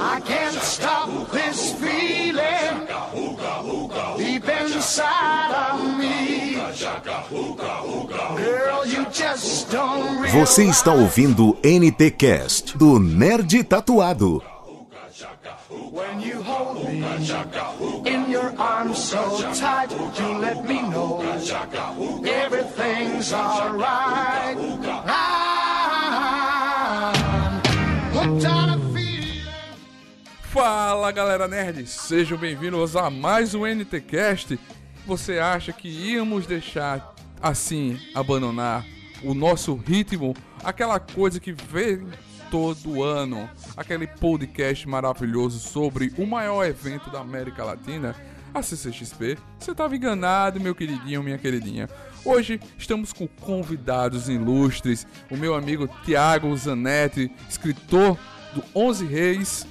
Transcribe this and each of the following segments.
I can't stop this feeling deep inside of me. Girl, you just don't. Você está ouvindo NT Cast do Nerd Tatuado. When you hold me arms so tight, you let me know everything's alright. I'm hooked on a feeling. Fala galera nerd, sejam bem-vindos a mais um NTcast. Você acha que íamos deixar assim abandonar o nosso ritmo, aquela coisa que vem todo ano, aquele podcast maravilhoso sobre o maior evento da América Latina, a CCXP? Você estava enganado, meu queridinho, minha queridinha. Hoje estamos com convidados ilustres, o meu amigo Tiago Zanetti, escritor do 11 Reis,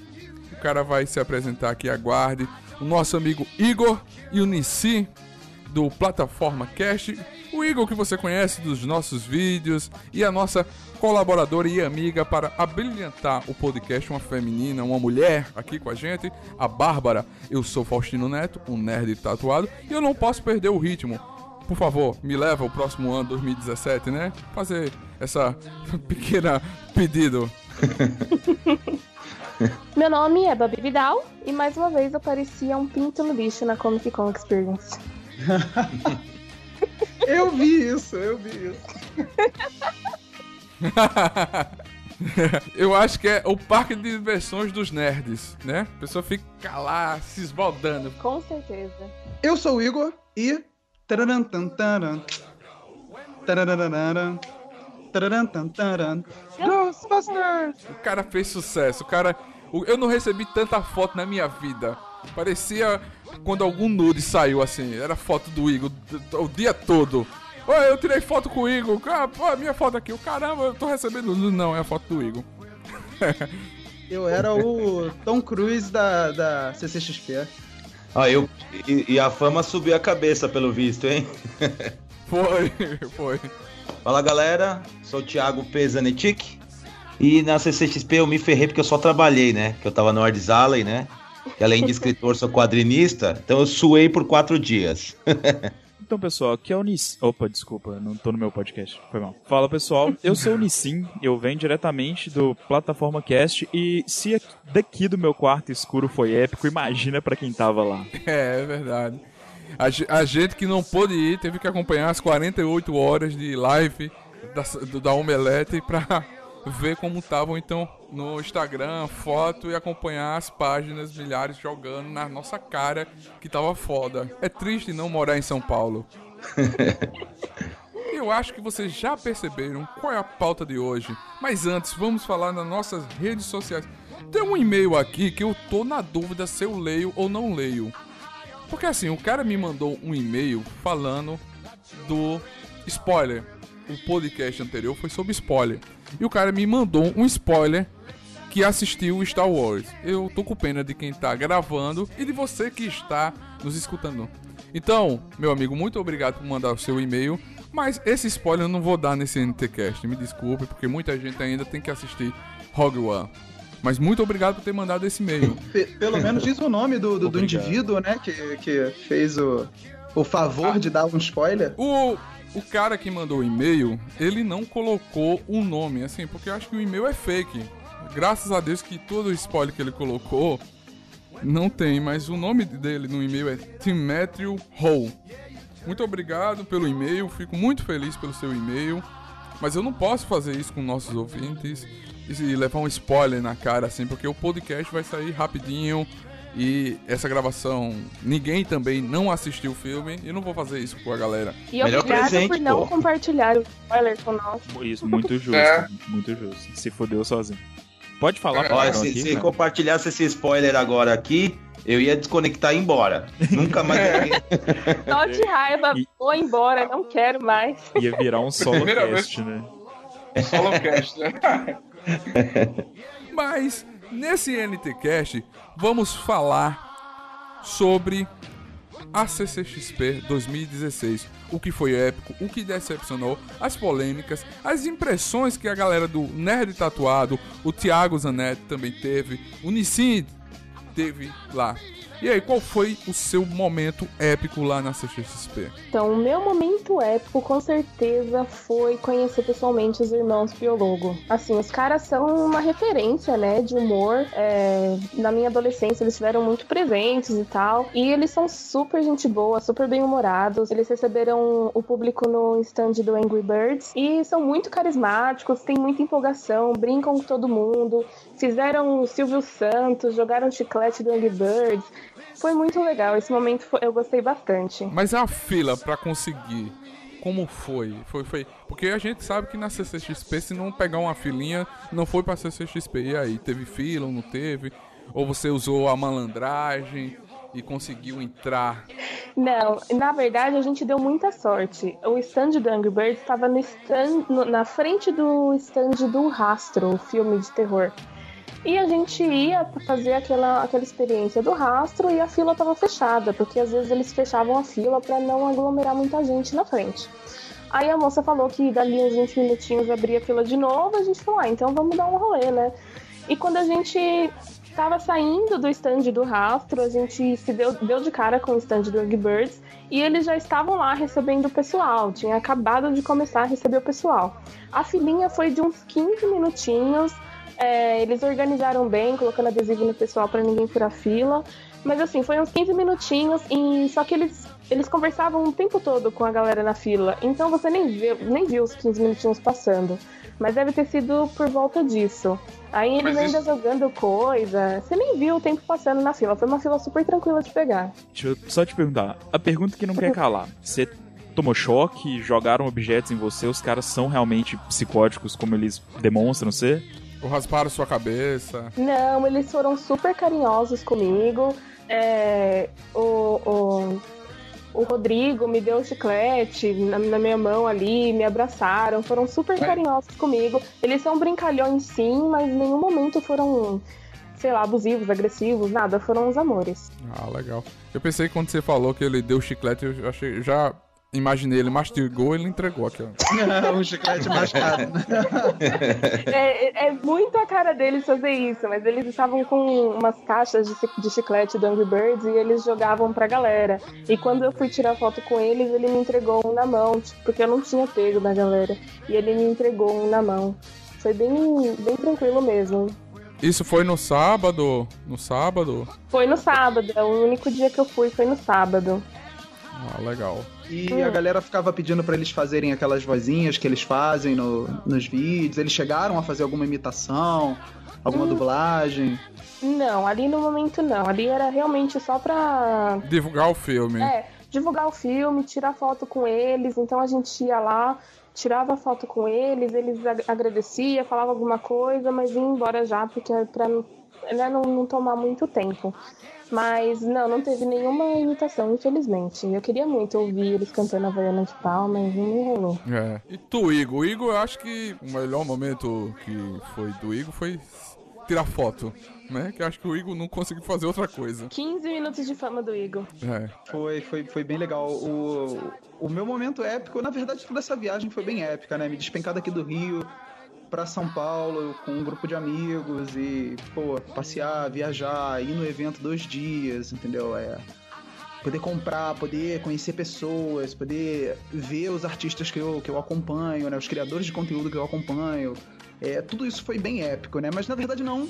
o cara vai se apresentar aqui, aguarde. O nosso amigo Igor e o Nissi do Plataforma Cast. O Igor que você conhece dos nossos vídeos e a nossa colaboradora e amiga para abrilhantar o podcast, uma feminina, uma mulher aqui com a gente, a Bárbara. Eu sou Faustino Neto, um nerd tatuado, e eu não posso perder o ritmo. Por favor, me leva ao próximo ano, 2017, né? Fazer essa pequena pedido. Meu nome é Babi Vidal e mais uma vez eu parecia um pinto no bicho na Comic Con Experience. Eu vi isso, eu vi isso. Eu acho que é o parque de diversões dos nerds, né? A pessoa fica lá se esbaldando. Com certeza. Eu sou o Igor e. Ghostbusters! O cara fez sucesso. O cara. Eu não recebi tanta foto na minha vida. Parecia quando algum nude saiu assim. Era foto do Igor o dia todo. Oi, eu tirei foto com o Igor. Ah, pô, minha foto aqui. O caramba, eu tô recebendo. Não, é a foto do Igor. Eu era o Tom Cruise da, da CCXP. Ah, eu. E, e a fama subiu a cabeça, pelo visto, hein? Foi, foi. Fala galera, sou o Thiago Pesanetic. E na CCXP eu me ferrei porque eu só trabalhei, né? Que eu tava no Alley, né? Que além de escritor, sou quadrinista. Então eu suei por quatro dias. Então, pessoal, aqui é o Nissin. Opa, desculpa, não tô no meu podcast. Foi mal. Fala, pessoal. Eu sou o Nissin, eu venho diretamente do Plataforma Cast e se aqui- daqui do meu quarto escuro foi épico, imagina pra quem tava lá. É, é verdade. A, a gente que não pôde ir teve que acompanhar as 48 horas de live da, do- da Omelete pra ver como estavam então no Instagram, foto e acompanhar as páginas milhares jogando na nossa cara que tava foda. É triste não morar em São Paulo. Eu acho que vocês já perceberam qual é a pauta de hoje. Mas antes, vamos falar nas nossas redes sociais. Tem um e-mail aqui que eu tô na dúvida se eu leio ou não leio. Porque assim, o cara me mandou um e-mail falando do spoiler. O podcast anterior foi sobre spoiler. E o cara me mandou um spoiler que assistiu Star Wars. Eu tô com pena de quem tá gravando e de você que está nos escutando. Então, meu amigo, muito obrigado por mandar o seu e-mail. Mas esse spoiler eu não vou dar nesse NTCast. Me desculpe, porque muita gente ainda tem que assistir Rogue One. Mas muito obrigado por ter mandado esse e-mail. Pe- pelo menos diz o nome do, do, do indivíduo, né? Que, que fez o, o favor de dar um spoiler. O, o cara que mandou o e-mail, ele não colocou o nome, assim, porque eu acho que o e-mail é fake. Graças a Deus que todo o spoiler que ele colocou não tem, mas o nome dele no e-mail é Timetrio Hall. Muito obrigado pelo e-mail, fico muito feliz pelo seu e-mail, mas eu não posso fazer isso com nossos ouvintes e levar um spoiler na cara, assim, porque o podcast vai sair rapidinho. E essa gravação, ninguém também não assistiu o filme e eu não vou fazer isso com a galera. E Melhor obrigado presente, por não pô. compartilhar o spoiler com nós. Isso, muito justo, É. muito justo. Se fodeu sozinho. Pode falar, Olha, palavrão se, aqui, se né? compartilhasse esse spoiler agora aqui, eu ia desconectar e ir embora. Nunca mais. Só de raiva, E- vou embora, não quero mais. Ia virar um solo cast, né? Holocast, né? Mas nesse NTcast vamos falar sobre a CCXP 2016. O que foi épico, o que decepcionou, as polêmicas, as impressões que a galera do Nerd Tatuado, o Thiago Zanetti também teve, o Nissin teve lá. E aí, qual foi o seu momento épico lá na CCXP? Então, o meu momento épico, com certeza, foi conhecer pessoalmente os irmãos Piologo. Assim, os caras são uma referência, né, de humor. É, na minha adolescência, eles estiveram muito presentes e tal. E eles são super gente boa, super bem-humorados. Eles receberam o público no stand do Angry Birds. E são muito carismáticos, têm muita empolgação, brincam com todo mundo. Fizeram o Silvio Santos, jogaram chiclete do Angry Birds. Foi muito legal, esse momento foi- eu gostei bastante. Mas a fila pra conseguir, como foi? Foi, foi? Porque a gente sabe que na CCXP, se não pegar uma filinha, não foi pra CCXP. E aí, teve fila ou não teve? Ou você usou a malandragem e conseguiu entrar? Não, na verdade a gente deu muita sorte. O stand do Angry Birds estava no stand, no- na frente do stand do Rastro, o filme de terror. E a gente ia fazer aquela, aquela experiência do rastro e a fila estava fechada, porque às vezes eles fechavam a fila para não aglomerar muita gente na frente. Aí a moça falou que dali uns 20 minutinhos abria a fila de novo, a gente falou, ah, então vamos dar um rolê, né? E quando a gente estava saindo do stand do rastro, a gente se deu, deu de cara com o stand do Angry Birds e eles já estavam lá recebendo o pessoal, tinha acabado de começar a receber o pessoal. A filinha foi de uns 15 minutinhos, é, eles organizaram bem, colocando adesivo no pessoal para ninguém furar fila. Mas assim, foi uns 15 minutinhos e só que eles, eles conversavam o tempo todo com a galera na fila. Então você nem viu, nem viu os 15 minutinhos passando. Mas deve ter sido por volta disso. Aí eles Mas ainda isso- jogando coisa. Você nem viu o tempo passando na fila. Foi uma fila super tranquila de pegar. Deixa eu só te perguntar. A pergunta que não quer calar. Você tomou choque, jogaram objetos em você, os caras são realmente psicóticos como eles demonstram ser? Ou rasparam sua cabeça? Não, eles foram super carinhosos comigo. É, o, o, o Rodrigo me deu um chiclete na, na minha mão ali, me abraçaram, foram super carinhosos comigo. Eles são brincalhões sim, mas em nenhum momento foram, sei lá, abusivos, agressivos, nada, foram uns amores. Ah, legal. Eu pensei que quando você falou que ele deu chiclete, eu achei, já imaginei, ele mastigou e ele entregou aqui. ó. um chiclete mascado. É, é- é muito a cara deles fazer isso, mas eles estavam com umas caixas de, de chiclete do Angry Birds e eles jogavam pra galera. E quando eu fui tirar foto com eles, ele me entregou um na mão, tipo, porque eu não tinha pego da galera. E ele me entregou um na mão. Foi bem, bem tranquilo mesmo. Isso foi no sábado? No sábado? Foi no sábado, é o único dia que eu fui foi no sábado. Ah, legal. E a galera ficava pedindo pra eles fazerem aquelas vozinhas que eles fazem no- nos vídeos. Eles chegaram a fazer alguma imitação, alguma dublagem. Não, ali no momento não. Ali era realmente só pra Divulgar o filme. É, divulgar o filme, tirar foto com eles. Então a gente ia lá, tirava foto com eles, eles ag- agradecia, falava alguma coisa, mas ia embora já, porque é pra não, né, não, não tomar muito tempo. Mas não, não teve nenhuma imitação, infelizmente. Eu queria muito ouvir eles cantando a Havaiana de Pau, mas não rolou. É. E tu, Igor? O Igor, eu acho que o melhor momento que foi do Igor foi tirar foto, né? Que acho que o Igor não conseguiu fazer outra coisa. 15 minutos de fama do Igor. É. Foi, foi, foi bem legal. O, o meu momento épico, na verdade, toda essa viagem foi bem épica, né? Me despencar daqui do Rio pra São Paulo com um grupo de amigos e, pô, passear, viajar, ir no evento dois dias, entendeu? É. Poder comprar, poder conhecer pessoas, poder ver os artistas que eu, que eu acompanho, né? Os criadores de conteúdo que eu acompanho. É, tudo isso foi bem épico, né? Mas na verdade não.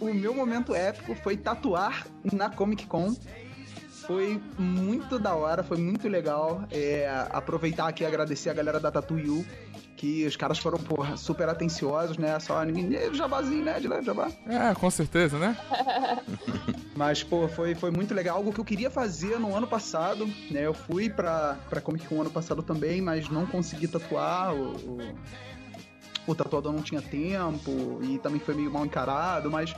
O meu momento épico foi tatuar na Comic Con. Foi muito da hora, foi muito legal. É, aproveitar aqui e agradecer a galera da Tatu You, que os caras foram, porra, super atenciosos, né? Só ninguém. Jabazinho, né? De leve, jabá. É, com certeza, né? Mas, pô, foi, foi muito legal. Algo que eu queria fazer no ano passado, né? Eu fui pra, pra Comic Con ano passado também, mas não consegui tatuar. O, o, o tatuador não tinha tempo e também foi meio mal encarado, mas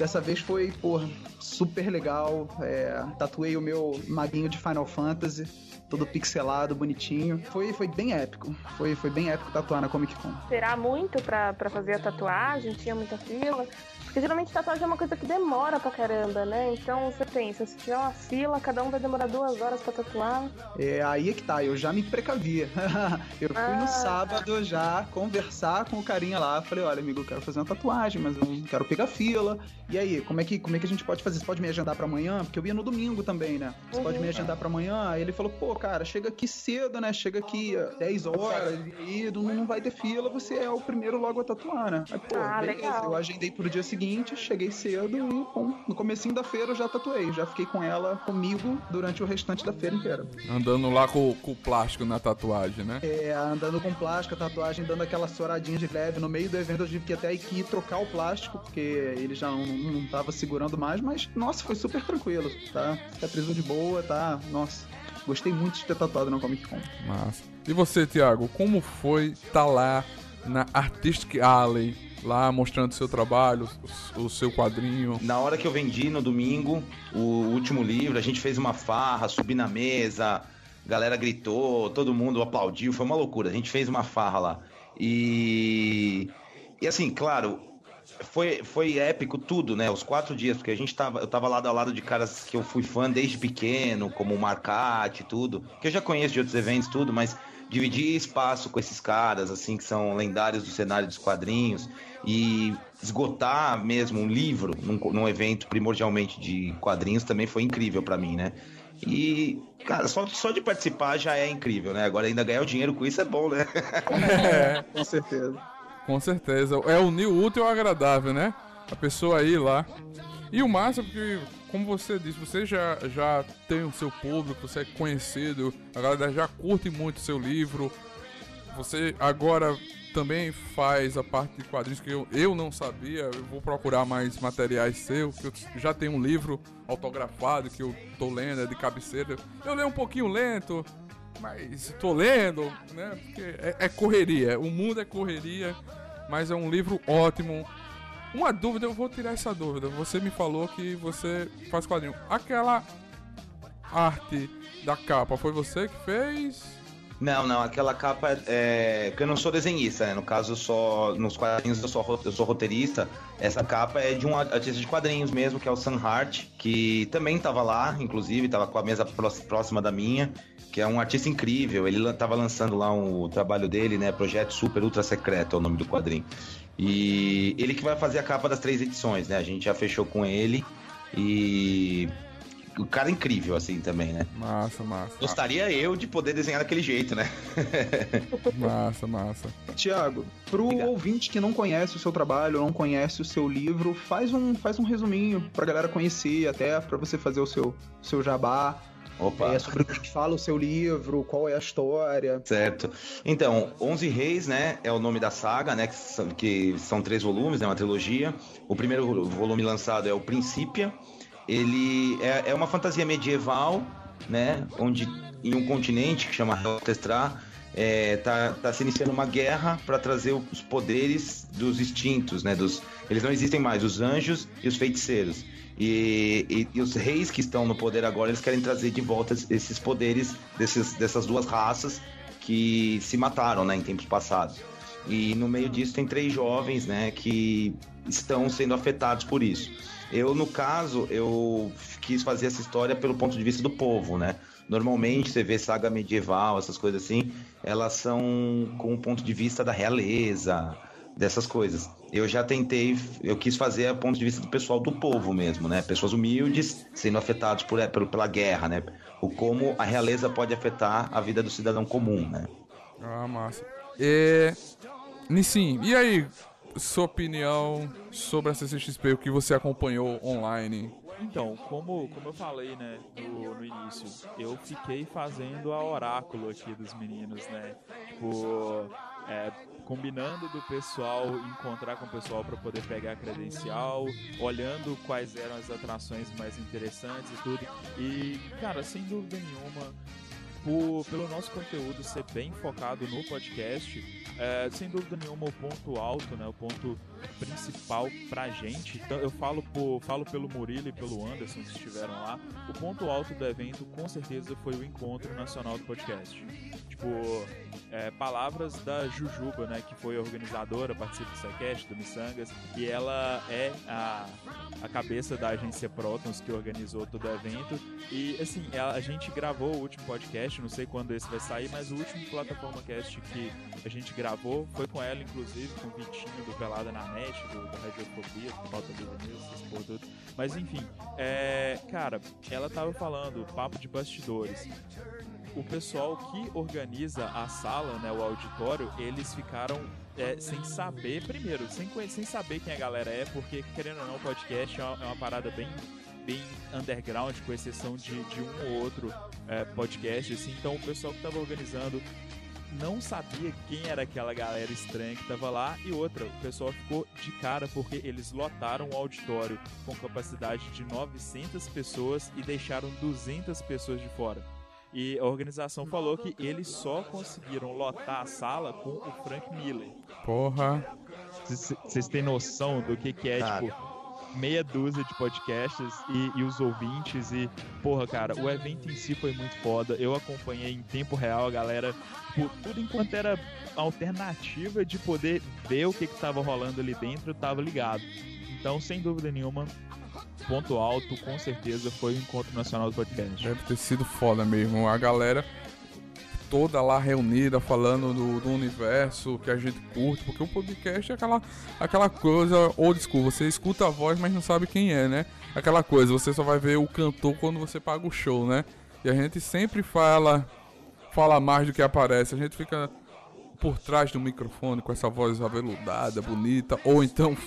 dessa vez foi, pô, super legal. É, tatuei o meu maguinho de Final Fantasy, todo pixelado, bonitinho. Foi, foi bem épico. Foi, foi bem épico tatuar na Comic Con. Esperar muito pra, pra fazer a tatuagem, tinha muita fila. Porque geralmente tatuagem é uma coisa que demora pra caramba, né? Então você pensa, se tiver uma fila, cada um vai demorar duas horas pra tatuar. É aí é que tá, eu já me precavia. eu fui Ah. no sábado já conversar com o carinha lá. Falei, olha, amigo, eu quero fazer uma tatuagem, mas eu não quero pegar fila. E aí, como é que, como é que a gente pode fazer? Você pode me agendar pra amanhã? Porque eu ia no domingo também, né? Você pode me agendar pra amanhã? Aí ele falou, pô, cara, chega aqui cedo, né? Chega aqui às 10 horas, e aí não, não vai ter fila, você é o primeiro logo a tatuar, né? Aí, pô, Ah, beleza. legal. Eu agendei pro dia seguinte, cheguei cedo e, bom, no comecinho da feira eu já tatuei. Já fiquei com ela comigo durante o restante da feira inteira. Andando lá com, com o plástico na tatuagem, né? É, andando com plástico, a tatuagem, dando aquela choradinha de leve. No meio do evento eu tive que até que ir trocar o plástico, porque ele já não, não tava segurando mais, mas, nossa, foi super tranquilo, tá? Cicatrizou de boa, tá? Nossa, gostei muito de ter tatuado na Comic Con. Massa. E você, Thiago, como foi estar lá na Artistic Alley, lá mostrando seu trabalho, o, o seu quadrinho? Na hora que eu vendi no domingo o último livro, a gente fez uma farra, subi na mesa, galera gritou, todo mundo aplaudiu, foi uma loucura. A gente fez uma farra lá. E. E assim, claro, foi, foi épico tudo, né? Os quatro dias, porque a gente tava. Eu tava lado a lado de caras que eu fui fã desde pequeno, como o Marcate e tudo, que eu já conheço de outros eventos, tudo, mas dividir espaço com esses caras, assim, que são lendários do cenário dos quadrinhos, e esgotar mesmo um livro num, num evento primordialmente de quadrinhos também foi incrível pra mim, né? E, cara, só, só de participar já é incrível, né? Agora ainda ganhar o dinheiro com isso é bom, né? Com certeza. Com certeza. É o new útil ao agradável, né? A pessoa ir lá. E o massa, porque, como você disse, você já, já tem o seu público, você é conhecido, a galera já curte muito o seu livro. Você agora também faz a parte de quadrinhos que eu, eu não sabia. Eu vou procurar mais materiais seus, que eu já tenho um livro autografado que eu tô lendo, é de cabeceira. Eu leio um pouquinho lento, mas tô lendo, né? Porque é, é correria, o mundo é correria, mas é um livro ótimo. Uma dúvida, eu vou tirar essa dúvida. Você me falou que você faz quadrinho. Aquela arte da capa, foi você que fez? Não, não, aquela capa é. Porque eu não sou desenhista, né? No caso, só. Nos quadrinhos eu sou, eu sou roteirista. Essa capa é de um artista de quadrinhos mesmo, que é o Sam Hart, que também tava lá, inclusive, tava com a mesa pró- próxima da minha, que é um artista incrível. Ele lan- tava lançando lá um, o trabalho dele, né? Projeto Super Ultra Secreto é o nome do quadrinho. E ele que vai fazer a capa das três edições, né? A gente já fechou com ele. E. O cara é incrível, assim, também, né? Massa, massa. Gostaria eu de poder desenhar daquele jeito, né? Massa, massa. Tiago, pro Obrigado. ouvinte que não conhece o seu trabalho, não conhece o seu livro, faz um, faz um resuminho pra galera conhecer, até pra você fazer o seu, seu jabá. Opa. É, sobre o que fala o seu livro, qual é a história. Certo. Então, Onze Reis, né, é o nome da saga, né, que são, que são três volumes, né, uma trilogia. O primeiro volume lançado é o Princípia. Ele é, é uma fantasia medieval, né, onde em um continente que chama Heltestra, é, tá, tá se iniciando uma guerra para trazer os poderes dos extintos, né, dos eles não existem mais, os anjos e os feiticeiros. E, e- e os reis que estão no poder agora, eles querem trazer de volta esses poderes desses, dessas duas raças que se mataram, né, em tempos passados. E no meio disso tem três jovens, né, que estão sendo afetados por isso. Eu, no caso, eu quis fazer essa história pelo ponto de vista do povo, né? Normalmente você vê saga medieval, essas coisas assim, elas são com o ponto de vista da realeza, dessas coisas. Eu já tentei, eu quis fazer a ponto de vista do pessoal do povo mesmo, né? Pessoas humildes sendo afetados por, por- pela guerra, né? O como a realeza pode afetar a vida do cidadão comum, né? Ah, massa. É. Nissim, e aí? Sua opinião sobre a CCXP, o que você acompanhou online? Então, como, como eu falei, né, no, no início, eu fiquei fazendo a oráculo aqui dos meninos, né? Tipo, é, combinando do pessoal, encontrar com o pessoal para poder pegar a credencial, olhando quais eram as atrações mais interessantes e tudo. E, cara, sem dúvida nenhuma, por, pelo nosso conteúdo ser bem focado no podcast, é, sem dúvida nenhuma o ponto alto, né, o ponto principal pra gente, então, eu falo, por, falo pelo Murilo e pelo Anderson que estiveram lá, o ponto alto do evento com certeza foi o encontro nacional do podcast. Tipo, é, palavras da Jujuba, né, que foi organizadora, participa do SciCast, do Missangas, e ela é a, a cabeça da agência Protons que organizou todo o evento. E assim, a, a gente gravou o último podcast, não sei quando esse vai sair, mas o último plataforma cast que a gente gravou foi com ela, inclusive, com o Vitinho do Pelada na Net, do, da Radiofobia, do Nota do News, essas porra tudo. Mas enfim, é, cara, ela tava falando, papo de bastidores o pessoal que organiza a sala, né, o auditório, eles ficaram é, sem saber, primeiro, sem, sem saber quem a galera é, porque, querendo ou não, o podcast é uma, é uma parada bem bem underground, com exceção de, de um ou outro é, podcast, assim, então o pessoal que estava organizando não sabia quem era aquela galera estranha que estava lá e outra, o pessoal ficou de cara porque eles lotaram o auditório com capacidade de 900 pessoas e deixaram 200 pessoas de fora. E a organização falou que eles só conseguiram lotar a sala com o Frank Miller. Porra. Vocês têm noção do que, que é, Cara. tipo, meia dúzia de podcasts e, e os ouvintes e, porra, cara, o evento em si foi muito foda. Eu acompanhei em tempo real a galera, por tudo enquanto era alternativa de poder ver o que que tava rolando ali dentro, eu tava ligado. Então, sem dúvida nenhuma, ponto alto, com certeza, foi o Encontro Nacional do Podcast. Deve ter sido foda mesmo. A galera toda lá reunida falando do, do universo que a gente curte, porque o podcast é aquela, aquela coisa old school, você escuta a voz, mas não sabe quem é, né? Aquela coisa, você só vai ver o cantor quando você paga o show, né? E a gente sempre fala fala mais do que aparece, a gente fica por trás do microfone com essa voz aveludada, bonita, ou então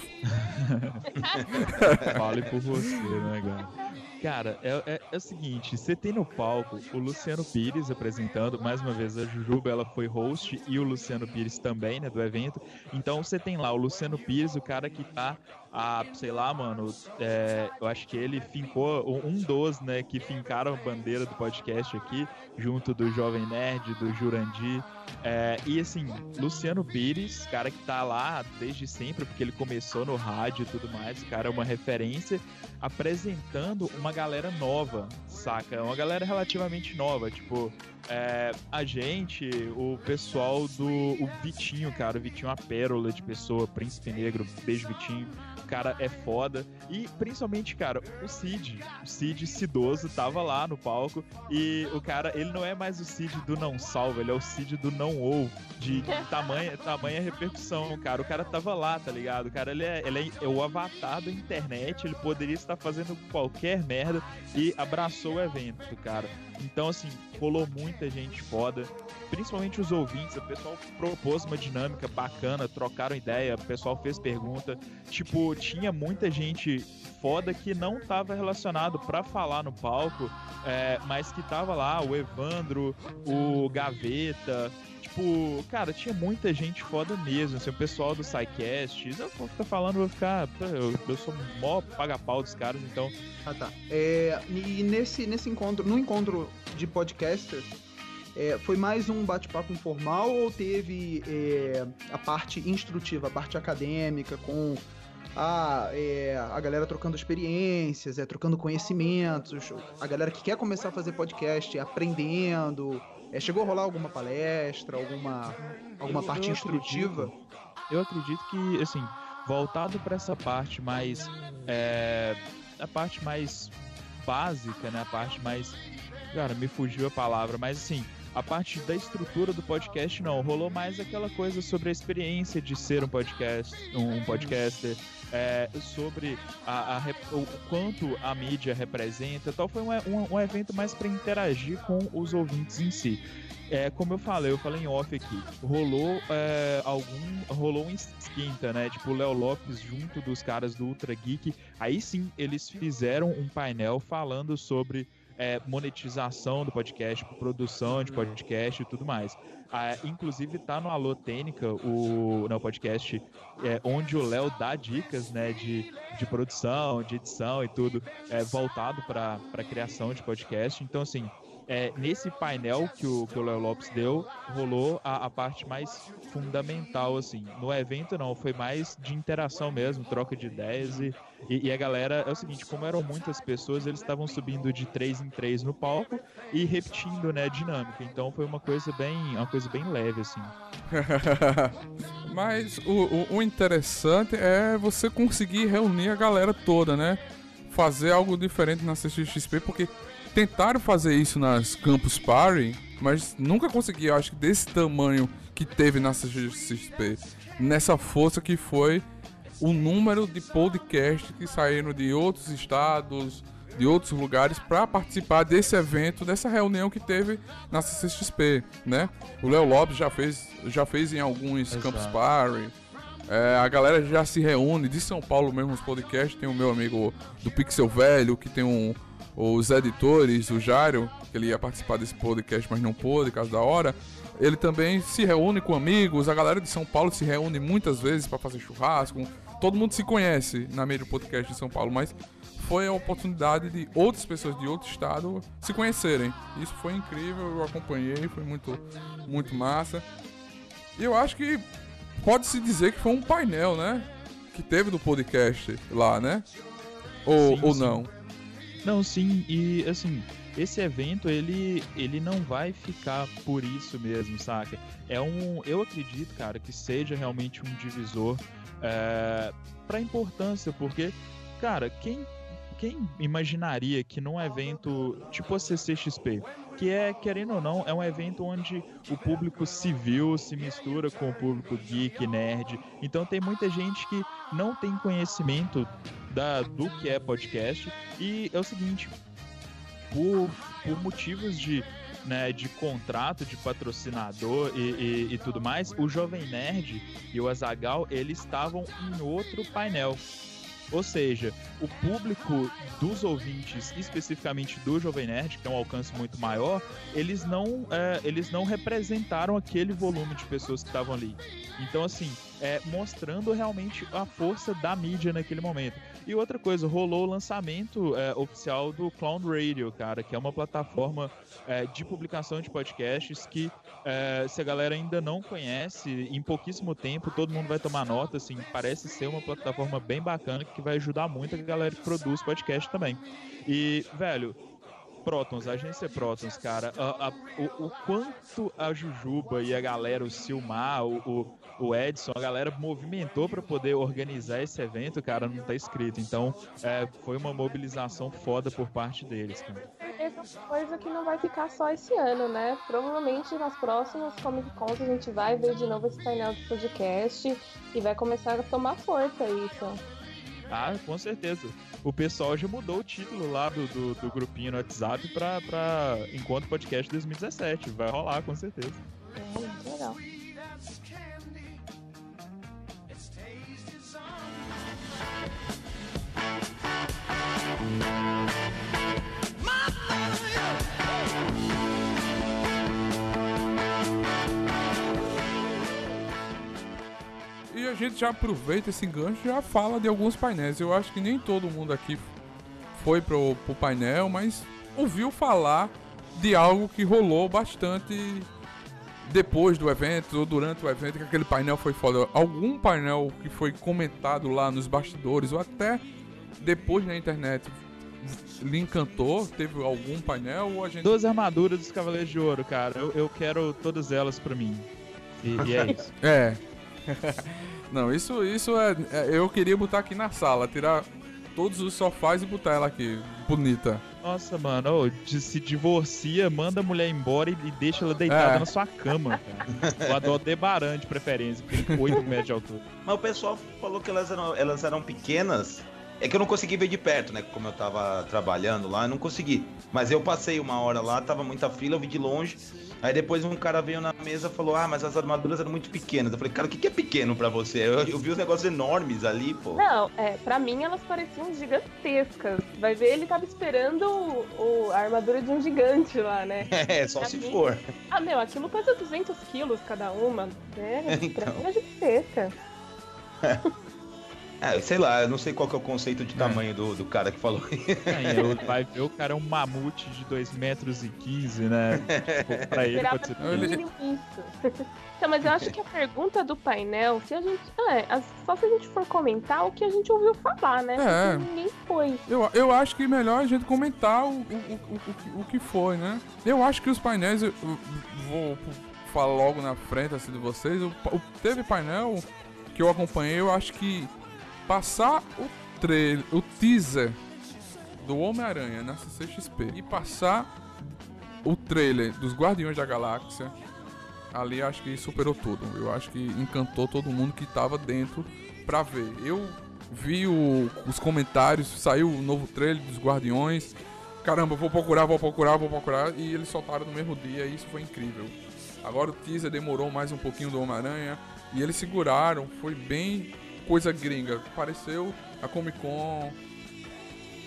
Fale por você, né, cara? Cara, é, é- é o seguinte, você tem no palco o Luciano Pires apresentando, mais uma vez a Jujuba, ela foi host e o Luciano Pires também, né, do evento. Então você tem lá o Luciano Pires, o cara que tá a, sei lá, mano, é, eu acho que ele fincou um dos, né, que fincaram a bandeira do podcast aqui, junto do Jovem Nerd, do Jurandir. É, e assim, Luciano Pires, cara que tá lá desde sempre, porque ele começou no rádio e tudo mais, cara é uma referência, apresentando uma galera nova, saca? Uma galera relativamente nova, tipo, é, a gente, o pessoal do o Vitinho, cara, o Vitinho é uma pérola de pessoa, príncipe negro, beijo Vitinho, o cara é foda, e principalmente, cara, o Cid, o Cid Cidoso tava lá no palco, e o cara, ele não é mais o Cid do não salva, ele é o Cid do não ou, de, de tamanha, tamanha repercussão, cara, o cara tava lá, tá ligado? O cara, ele é, ele é o avatar da internet, ele poderia estar fazendo qualquer merda, e abraçou o evento, cara. Então, assim, rolou muita gente foda, principalmente os ouvintes. O pessoal propôs uma dinâmica bacana, trocaram ideia, o pessoal fez pergunta. Tipo, tinha muita gente foda que não tava relacionado pra falar no palco, é, mas que tava lá, o Evandro, o Gaveta. Tipo, cara, tinha muita gente foda mesmo, assim, o pessoal do SciCast. Eu vou ficar falando, vou ficar. Eu, eu sou maior paga-pau dos caras, então Ah, tá. É, e nesse, nesse encontro, no encontro de podcasters, é, foi mais um bate-papo informal ou teve é, a parte instrutiva, a parte acadêmica, com a, é, a galera trocando experiências, é, trocando conhecimentos, a galera que quer começar a fazer podcast aprendendo? É, chegou a rolar alguma palestra, alguma, alguma parte instrutiva? eu acredito que, assim, voltado para essa parte mais. É, a parte mais básica, né? A parte mais. Cara, me fugiu a palavra, mas assim. A parte da estrutura do podcast não, rolou mais aquela coisa sobre a experiência de ser um podcast, um podcaster, é, sobre a, a o quanto a mídia representa, tal. Foi um, um, um evento mais para interagir com os ouvintes em si. É, como eu falei, eu falei em off aqui, rolou é, algum. rolou um esquenta, né? Tipo, o Léo Lopes junto dos caras do Ultra Geek. Aí sim, eles fizeram um painel falando sobre é, monetização do podcast, produção de podcast e tudo mais. Ah, inclusive tá no Alô Tênica, o no podcast, é, onde o Léo dá dicas né, de, de produção, de edição e tudo, é, voltado para criação de podcast. Então, assim, é, nesse painel que o que o Léo Lopes deu, rolou a, a parte mais fundamental, assim. No evento não, foi mais de interação mesmo, troca de ideias e, e, e a galera, é o seguinte, como eram muitas pessoas, eles estavam subindo de três em três no palco e repetindo, né, a dinâmica. Então foi uma coisa bem, uma coisa bem leve, assim. Mas o, o, o interessante é você conseguir reunir a galera toda, né? Fazer algo diferente na CXP, porque tentaram fazer isso nas Campus Party, mas nunca conseguiram, acho que desse tamanho que teve na CXP, nessa força que foi o número de podcasts que saíram de outros estados, de outros lugares para participar desse evento, dessa reunião que teve na CCXP, né? O Léo Lopes já fez, já fez em alguns Exato. Campus Party. É, a galera já se reúne de São Paulo mesmo os podcasts. Tem o meu amigo do Pixel Velho, que tem um, os editores, o Jairo, que ele ia participar desse podcast, mas não pôde, caso da hora. Ele também se reúne com amigos, a galera de São Paulo se reúne muitas vezes para fazer churrasco. Todo mundo se conhece na mídia podcast de São Paulo, mas foi a oportunidade de outras pessoas de outro estado se conhecerem. Isso foi incrível, eu acompanhei, foi muito, muito massa. E eu acho que pode-se dizer que foi um painel, né? Que teve do podcast lá, né? Ou, Sim, ou sim. Não? Sim, e assim, esse evento ele, ele não vai ficar por isso mesmo, saca? É um, eu acredito, cara, que seja realmente um divisor é, para importância, porque, cara, quem quem imaginaria que num evento tipo a CCXP, que é, querendo ou não, é um evento onde o público civil se mistura com o público geek, nerd. Então tem muita gente que não tem conhecimento da, do que é podcast. E é o seguinte, por, por motivos de, né, de contrato, de patrocinador e, e, e tudo mais, o Jovem Nerd e o Azagal eles estavam em outro painel. Ou seja, o público dos ouvintes, especificamente do Jovem Nerd, que é um alcance muito maior, eles não, é, eles não representaram aquele volume de pessoas que estavam ali. Então, assim, é, mostrando realmente a força da mídia naquele momento. E outra coisa, rolou o lançamento é, oficial do Clown Radio, cara, que é uma plataforma é, de publicação de podcasts que, é, se a galera ainda não conhece, em pouquíssimo tempo todo mundo vai tomar nota, assim, parece ser uma plataforma bem bacana vai ajudar muito a galera que produz podcast também. E, velho, Protons, a agência Protons, cara, a- a- o, o quanto a Jujuba e a galera, o Silmar, o, o, o Edson, a galera movimentou para poder organizar esse evento, cara, não tá escrito. Então, é, foi uma mobilização foda por parte deles, cara. Essa coisa que não vai ficar só esse ano, né? Provavelmente nas próximas Comic Cons a gente vai ver de novo esse painel de podcast e vai começar a tomar força isso. Ah, com certeza. O pessoal já mudou o título lá do, do, do grupinho no WhatsApp pra, pra Encontro Podcast 2017. Vai rolar, com certeza. E a gente já aproveita esse gancho e já fala de alguns painéis. Eu acho que nem todo mundo aqui foi pro, pro painel, mas ouviu falar de algo que rolou bastante depois do evento ou durante o evento, que aquele painel foi foda. Algum painel que foi comentado lá nos bastidores ou até depois na internet lhe encantou? Teve algum painel ou a gente. 12 armaduras dos Cavaleiros de Ouro, cara. Eu, eu quero todas elas pra mim. E, e é isso. É. Não, isso, isso é, é- Eu queria botar aqui na sala, tirar todos os sofás e botar ela aqui, bonita. Nossa, mano, de- se divorcia, manda a mulher embora e, e deixa ela deitada É. na sua cama, cara. O Aldebaran de preferência, porque tem 8 metros de altura. Mas o pessoal falou que elas eram, elas eram pequenas. É que eu não consegui ver de perto, né? Como eu tava trabalhando lá, eu não consegui. Mas eu passei uma hora lá, tava muita fila, eu vi de longe. Aí depois um cara veio na mesa e falou: Ah, mas as armaduras eram muito pequenas. Eu falei, cara, o que, que é pequeno pra você? Eu, eu vi os negócios enormes ali, pô. Não, é, pra mim elas pareciam gigantescas. Vai ver, ele tava esperando o, o- a armadura de um gigante lá, né? É, só Pra se mim- for. Ah, meu, aquilo pesa 200 quilos cada uma. né? Pra Então. mim é gigantesca. É, sei lá, eu não sei qual que é o conceito de tamanho do, do cara que falou. Eu- vai ver o cara é um mamute de 2 metros e 15, né? Tipo, pra ele pode ser. isso. Então, mas eu acho que a pergunta do painel, se a gente. É, só se a gente for comentar o que a gente ouviu falar, né? É. Porque ninguém foi. Eu, eu acho que melhor a gente comentar o, o, o, o que foi, né? Eu acho que os painéis, eu, eu vou falar logo na frente assim de vocês. O, o- teve painel que eu acompanhei, eu acho que passar o trailer, o teaser do Homem-Aranha na CCXP e passar o trailer dos Guardiões da Galáxia, ali acho que superou tudo. Eu acho que encantou todo mundo que tava dentro pra ver. Eu vi o- os comentários, saiu o novo trailer dos Guardiões. Caramba, vou procurar, vou procurar, vou procurar. E eles soltaram no mesmo dia e isso foi incrível. Agora o teaser demorou mais um pouquinho do Homem-Aranha. E eles seguraram, foi bem coisa gringa. Pareceu a Comic Con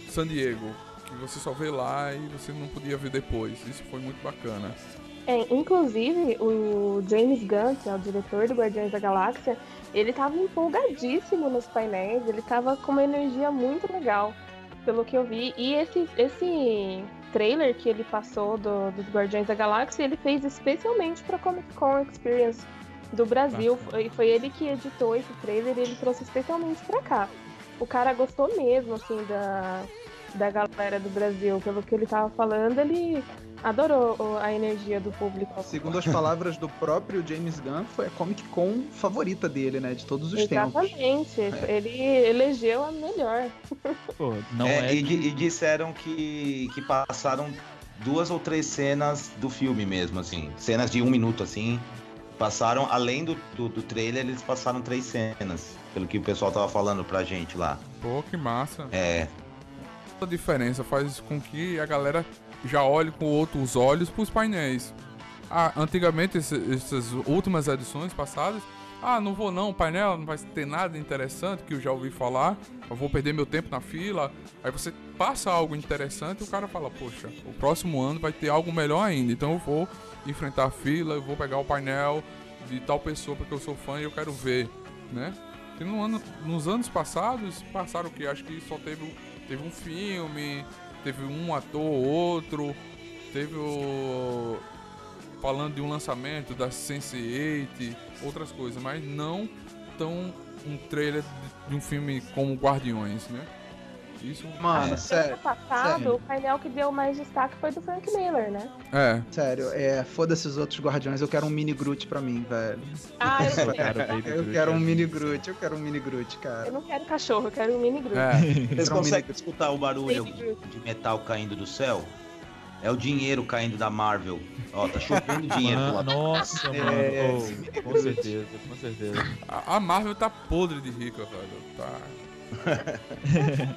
San Diego. Que você só vê lá e você não podia ver depois. Isso foi muito bacana. É, inclusive, o James Gunn, que é o diretor do Guardiões da Galáxia, ele tava empolgadíssimo nos painéis, ele tava com uma energia muito legal, pelo que eu vi. E esse, esse trailer que ele passou do- dos Guardiões da Galáxia, ele fez especialmente pra Comic Con Experience do Brasil. Foi, foi ele que editou esse trailer e ele trouxe especialmente pra cá. O cara gostou mesmo, assim, da, da galera do Brasil. Pelo que ele tava falando, ele adorou a energia do público. Segundo as palavras do próprio James Gunn, foi a Comic Con favorita dele, né? De todos os tempos. Exatamente. Ele elegeu a melhor. Pô, não É, é. e, que- e disseram que, que passaram duas ou três cenas do filme mesmo, assim. Cenas de um minuto, assim. Passaram, além do, do, do trailer, eles passaram três cenas. Pelo que o pessoal tava falando pra gente lá. Pô, que massa. É, A diferença faz com que a galera já olhe com outros olhos pros painéis. Ah, antigamente, esse- essas últimas edições passadas, ah, não vou não, painel não vai ter nada interessante que eu já ouvi falar, eu vou perder meu tempo na fila. Aí você passa algo interessante e o cara fala, poxa, o próximo ano vai ter algo melhor ainda, então eu vou enfrentar a fila, eu vou pegar o painel de tal pessoa porque eu sou fã e eu quero ver, né? Que no ano, nos anos passados passaram o que? Acho que só teve, teve um filme, teve um ator ou outro, teve o. Falando de um lançamento da Sense8, outras coisas, mas não tão um trailer de, um filme como Guardiões, né? Isso. Mano, É. sério. Ano passado, sério. o painel que deu mais destaque foi do Frank Miller, né? É. Sério, é, foda-se os outros guardiões, eu quero um mini Groot pra mim, velho. Ah, eu Cara, quero. Eu Groot quero um mini Groot, eu quero um mini Groot, cara. Eu não quero cachorro, eu quero um mini Groot. É. Vocês um conseguem mini- escutar o barulho de metal caindo do céu? É o dinheiro caindo da Marvel. Ó, tá chovendo dinheiro Mano, lado. nossa, mano. É, Oh, com certeza, com certeza. A, a Marvel tá podre de rica, velho. Tá.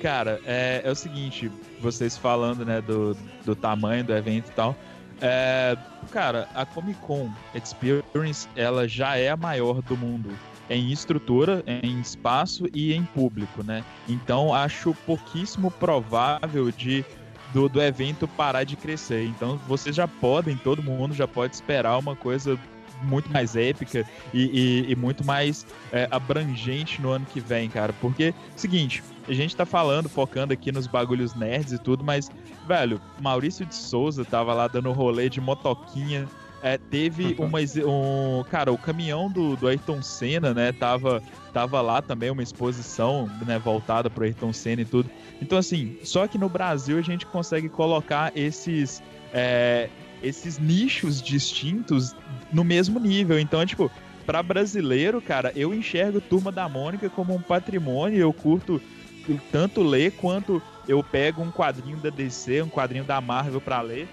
Cara, é, é o seguinte, vocês falando, né, do, do tamanho do evento e tal. É, cara, a Comic Con Experience, ela já é a maior do mundo em estrutura, em espaço e em público, né? Então acho pouquíssimo provável de do, do evento parar de crescer. Então vocês já podem, todo mundo já pode esperar uma coisa muito mais épica e, e- e muito mais é, abrangente no ano que vem, cara. Porque, seguinte, a gente tá falando, focando aqui nos bagulhos nerds e tudo, mas, velho, Maurício de Souza tava lá dando rolê de motoquinha. É, teve uma. exi- Um, cara, o caminhão do, do Ayrton Senna, né? Tava, tava lá também, uma exposição né, voltada pro Ayrton Senna e tudo. Então, assim, só que no Brasil a gente consegue colocar esses. é, esses nichos distintos no mesmo nível. Então, tipo, pra brasileiro, cara, eu enxergo Turma da Mônica como um patrimônio. Eu curto tanto ler quanto eu pego um quadrinho da DC, um quadrinho da Marvel pra ler.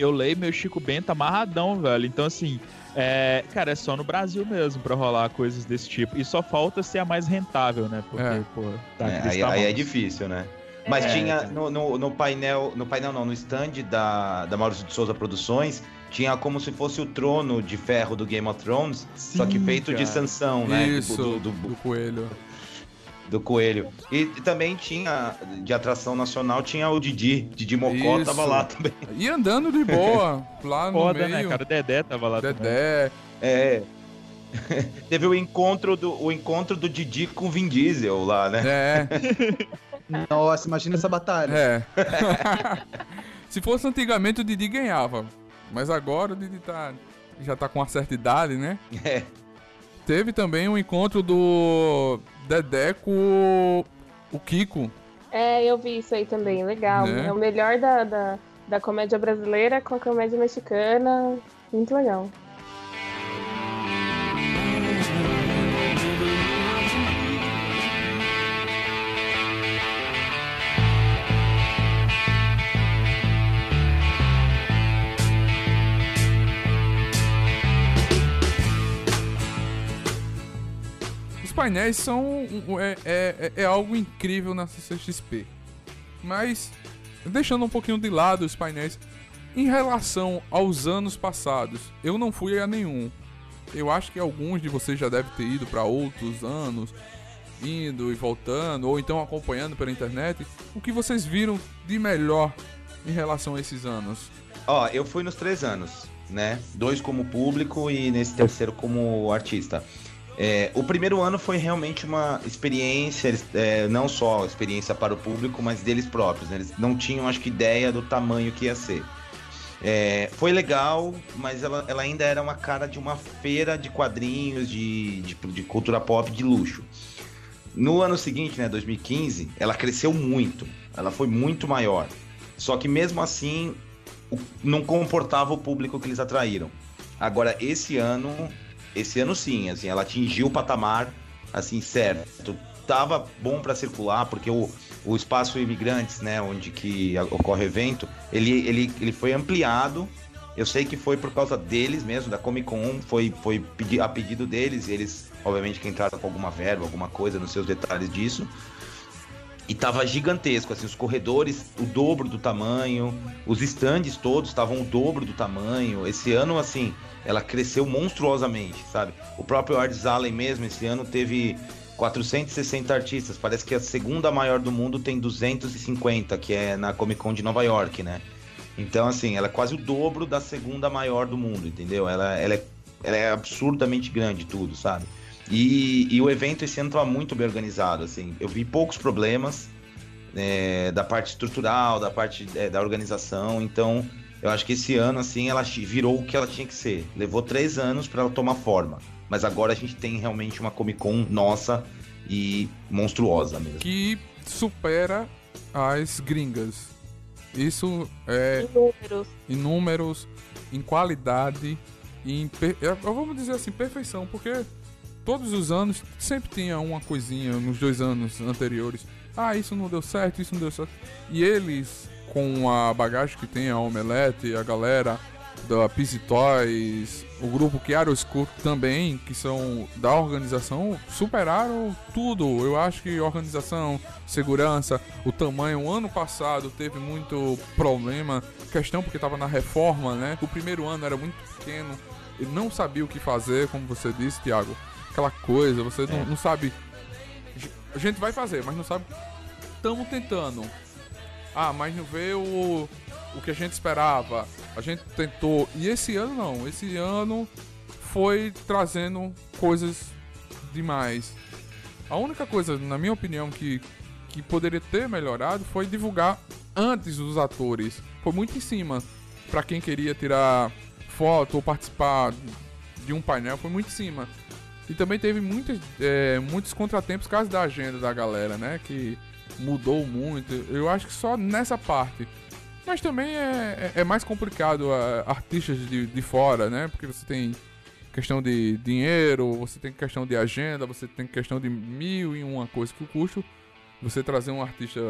Eu leio meu Chico Bento amarradão, velho. Então, assim, é, cara, é só no Brasil mesmo pra rolar coisas desse tipo. E só falta ser a mais rentável, né? Porque, É. pô, tá É, aí, aí é difícil, né? Mas É. tinha no, no, no painel, no painel não, no stand da, da Maurício de Souza Produções, tinha como se fosse o trono de ferro do Game of Thrones, só que Sim, feito de cara. Sansão, né? Isso, Do, do, do, coelho. Do coelho. E também tinha, de atração nacional, tinha o Didi. Didi Mocó Isso. tava lá também. E andando de boa, lá no Foda, meio. né, cara? O Dedé tava lá também. Dedé. É. Teve o encontro do, o encontro do Didi com o Vin Diesel lá, né? É, Nossa, imagina essa batalha. é. Se fosse antigamente, o Didi ganhava. Mas agora o Didi tá, já tá com uma certa idade, né? É. Teve também o encontro do Dedé com o Kiko. É, eu vi isso aí também, legal. Né? É o melhor da, da, da comédia brasileira com a comédia mexicana. Muito legal. Painéis são um- é, é, é algo incrível na CCXP. Mas, deixando um pouquinho de lado os painéis, em relação aos anos passados, eu não fui a nenhum. Eu acho que alguns de vocês já devem ter ido para outros anos, indo e voltando, ou então acompanhando pela internet. O que vocês viram de melhor em relação a esses anos? Ó, eu fui nos três anos, né? Dois como público e nesse terceiro como artista. É, o primeiro ano foi realmente uma experiência, é, não só experiência para o público, mas deles próprios. né? Eles não tinham, acho que, ideia do tamanho que ia ser. É, foi legal, mas ela, ela ainda era uma cara de uma feira de quadrinhos, de, de, de cultura pop de luxo. No ano seguinte, né, 2015, ela cresceu muito. Ela foi muito maior. Só que mesmo assim, não comportava o público que eles atraíram. Agora, esse ano, esse ano sim, assim, ela atingiu o patamar, assim, certo. Tava bom para circular, porque o, o espaço imigrantes, né, onde que ocorre o evento, ele, ele, ele foi ampliado. Eu sei que foi por causa deles mesmo, da Comic Con, foi, foi a pedido deles, e eles, obviamente, que entraram com alguma verba, alguma coisa nos seus detalhes disso. E tava gigantesco, assim, os corredores, o dobro do tamanho, os stands todos estavam o dobro do tamanho. Esse ano, assim, ela cresceu monstruosamente, sabe? O próprio Arts Allen mesmo, esse ano teve 460 artistas. Parece que a segunda maior do mundo tem 250, que é na Comic Con de Nova York, né? Então, assim, ela é quase o dobro da segunda maior do mundo, entendeu? Ela, ela, é, ela é absurdamente grande tudo, sabe? E, e o evento esse ano estava muito bem organizado, assim. Eu vi poucos problemas é, da parte estrutural, da parte é, da organização. Então, eu acho que esse ano, assim, ela virou o que ela tinha que ser. Levou três anos para ela tomar forma. Mas agora a gente tem realmente uma Comic Con nossa e monstruosa mesmo. Que supera as gringas. Isso é Em números. em números, em qualidade, em per- vamos dizer assim, perfeição, porque todos os anos sempre tinha uma coisinha nos dois anos anteriores. Ah, isso não deu certo, isso não deu certo. E eles, com a bagagem que tem a Omelete, a galera da Peace Toys, o grupo Chiaroscuro também, que são da organização, superaram tudo. Eu acho que organização, segurança, o tamanho. O ano passado teve muito problema, questão porque estava na reforma, né? O primeiro ano era muito pequeno, ele não sabia o que fazer, como você disse, Thiago. Aquela coisa, você não, não sabe. A gente vai fazer, mas não sabe. Estamos tentando. Ah, mas não veio o, o que a gente esperava. A gente tentou. E esse ano não. Esse ano foi trazendo coisas demais. A única coisa, na minha opinião, que, que poderia ter melhorado foi divulgar antes os atores. Foi muito em cima. Pra quem queria tirar foto ou participar de um painel, foi muito em cima. E também teve muitas, é, muitos contratempos por causa da agenda da galera, né? Que mudou muito. Eu acho que só nessa parte. Mas também é, é- é mais complicado a, artistas de, de fora, né? Porque você tem questão de dinheiro, você tem questão de agenda, você tem questão de mil e uma coisa que o custo. Você trazer um artista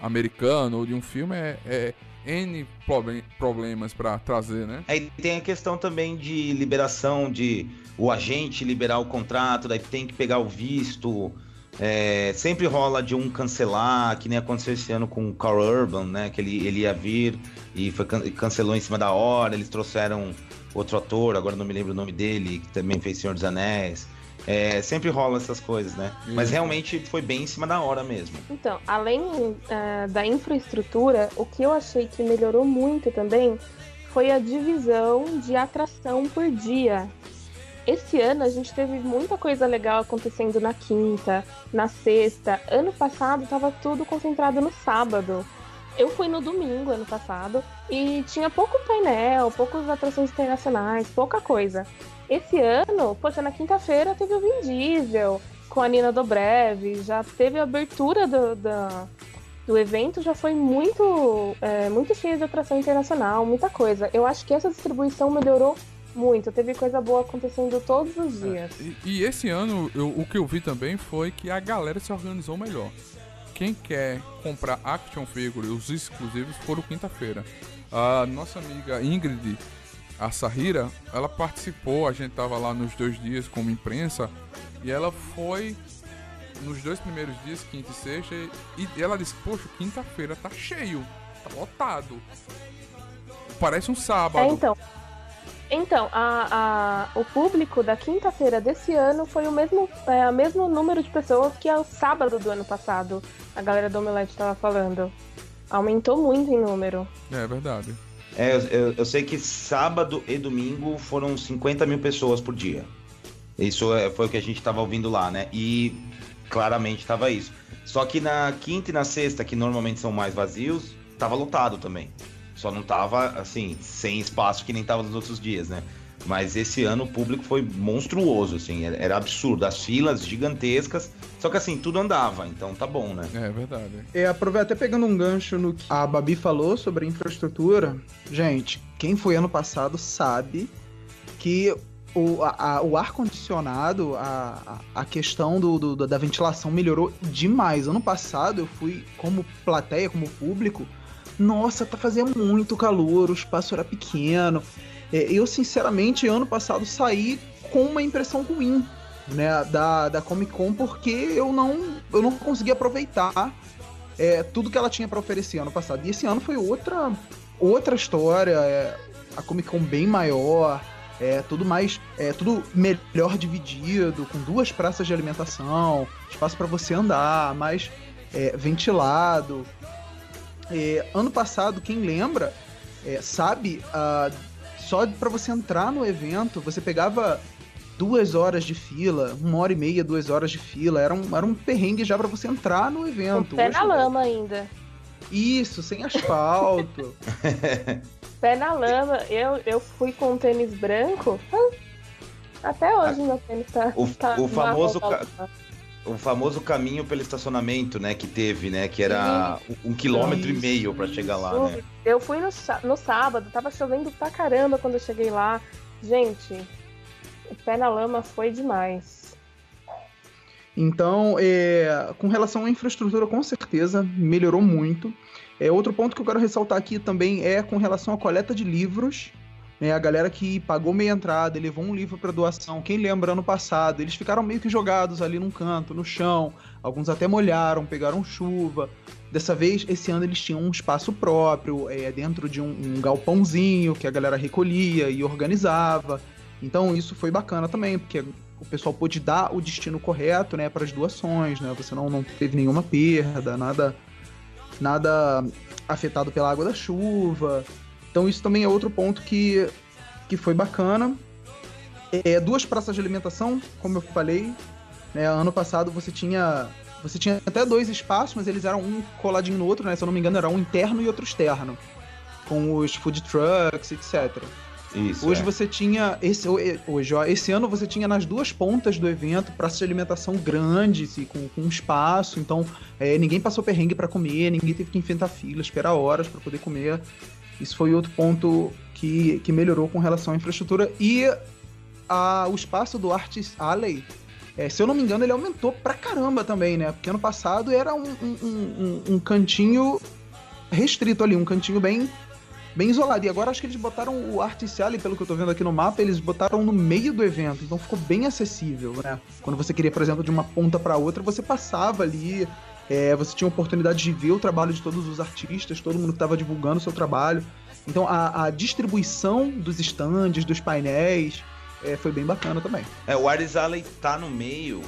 americano ou de um filme é, é N problem- problemas pra trazer, né? Aí tem a questão também de liberação de o agente liberar o contrato, daí tem que pegar o visto. É, sempre rola de um cancelar, que nem aconteceu esse ano com o Carl Urban, né? Que ele, ele ia vir e foi, can- cancelou em cima da hora. Eles trouxeram outro ator, agora não me lembro o nome dele, que também fez Senhor dos Anéis. É, sempre rola essas coisas, né? Mas Isso. realmente foi bem em cima da hora mesmo. Então, além eh, da infraestrutura, o que eu achei que melhorou muito também foi a divisão de atração por dia. esse ano a gente teve muita coisa legal acontecendo na quinta, na sexta. Ano passado tava tudo concentrado no sábado. Eu fui no domingo ano passado e tinha pouco painel, poucas atrações internacionais, pouca coisa. Esse ano, poxa, na quinta-feira teve o Vin Diesel com a Nina Dobrev, já teve a abertura do, do, do evento, já foi muito, é, muito cheia de atração internacional, muita coisa. Eu acho que essa distribuição melhorou muito, teve coisa boa acontecendo todos os dias. E, e esse ano, eu- o que eu vi também foi que a galera se organizou melhor. Quem quer comprar action figure, os exclusivos, foram quinta-feira. A nossa amiga Ingrid, a Sahira, ela participou, a gente tava lá nos dois dias como imprensa, e ela foi nos dois primeiros dias, quinta e sexta, e e ela disse, poxa, quinta-feira tá cheio, tá lotado. Parece um sábado. É, então. Então, a, a- o público da quinta-feira desse ano foi o mesmo, é, o mesmo número de pessoas que é o sábado do ano passado. A galera do Omelete estava falando. Aumentou muito em número. É verdade. É, eu, eu- sei que sábado e domingo foram 50 mil pessoas por dia. Isso é- foi o que a gente tava ouvindo lá, né? E claramente tava isso. Só que na quinta e na sexta, que normalmente são mais vazios, tava lotado também. Só não tava, assim, sem espaço que nem tava nos outros dias, né? Mas esse ano o público foi monstruoso, assim, era, absurdo. As filas gigantescas, só que assim, tudo andava, então tá bom, né? É verdade. É, aprove- até pegando um gancho no que a Babi falou sobre a infraestrutura, gente, quem foi ano passado sabe que o, a- o ar-condicionado, a, a a questão do, do- da ventilação melhorou demais. Ano passado eu fui como plateia, como público, nossa, tá fazendo muito calor, o espaço era pequeno. É, eu, sinceramente, ano passado saí com uma impressão ruim né, da, da Comic Con porque eu não, eu não consegui aproveitar é, tudo que ela tinha para oferecer ano passado. E esse ano foi outra, outra história, é, a Comic Con bem maior, é tudo mais, é tudo melhor dividido, com duas praças de alimentação, espaço para você andar, mais é, ventilado. É, ano passado, quem lembra, é, sabe, ah, só para você entrar no evento, você pegava duas horas de fila, uma hora e meia, duas horas de fila. Era um, era um perrengue já pra você entrar no Com evento. o pé Hoje na lama ainda. Isso, sem asfalto. Pé na lama. Eu, eu fui com um tênis branco. ah, Até hoje meu tênis tá. O- tá o famoso marrom. O famoso caminho pelo estacionamento, né, que teve, né, que era um quilômetro e Isso, meio pra chegar lá, né? Eu fui no, no sábado, tava chovendo pra caramba quando eu cheguei lá. Gente, o pé na lama foi demais. Então, é, com relação à infraestrutura, com certeza melhorou muito. É, outro ponto que eu quero ressaltar aqui também é com relação à coleta de livros. Né, a galera que pagou meia entrada, levou um livro para doação. Quem lembra ano passado, eles ficaram meio que jogados ali num canto, no chão. Alguns até molharam, pegaram chuva. Dessa vez, esse ano eles tinham um espaço próprio, é, dentro de um, um galpãozinho que a galera recolhia e organizava. Então isso foi bacana também, porque o pessoal pôde dar o destino correto, né, para as doações, né? Você não, não teve nenhuma perda, nada nada afetado pela água da chuva. Então isso também é outro ponto que, que foi bacana. É, duas praças de alimentação, como eu falei, né? Ano passado você tinha você tinha até dois espaços, mas eles eram um coladinho no outro, né? Se eu não me engano, era um interno e outro externo, com os food trucks, etc. Isso. Hoje é. você tinha esse hoje, ó, esse ano você tinha nas duas pontas do evento praças de alimentação grandes e com, com espaço, então é, ninguém passou perrengue para comer, ninguém teve que enfrentar fila, esperar horas para poder comer. Isso foi outro ponto que, que melhorou com relação à infraestrutura e a, o espaço do Artist Alley. é, se eu não me engano, ele aumentou pra caramba também, né? Porque ano passado era um, um, um- um cantinho restrito ali, um cantinho bem bem isolado. E agora acho que eles botaram o Artist Alley, pelo que eu tô vendo aqui no mapa, eles botaram no meio do evento, então ficou bem acessível, né? Quando você queria, por exemplo, de uma ponta para outra, você passava ali, é, você tinha a oportunidade de ver o trabalho de todos os artistas, todo mundo que estava divulgando o seu trabalho. Então a, a distribuição dos estandes, dos painéis, é, foi bem bacana também. É, o Ares Alley tá no meio,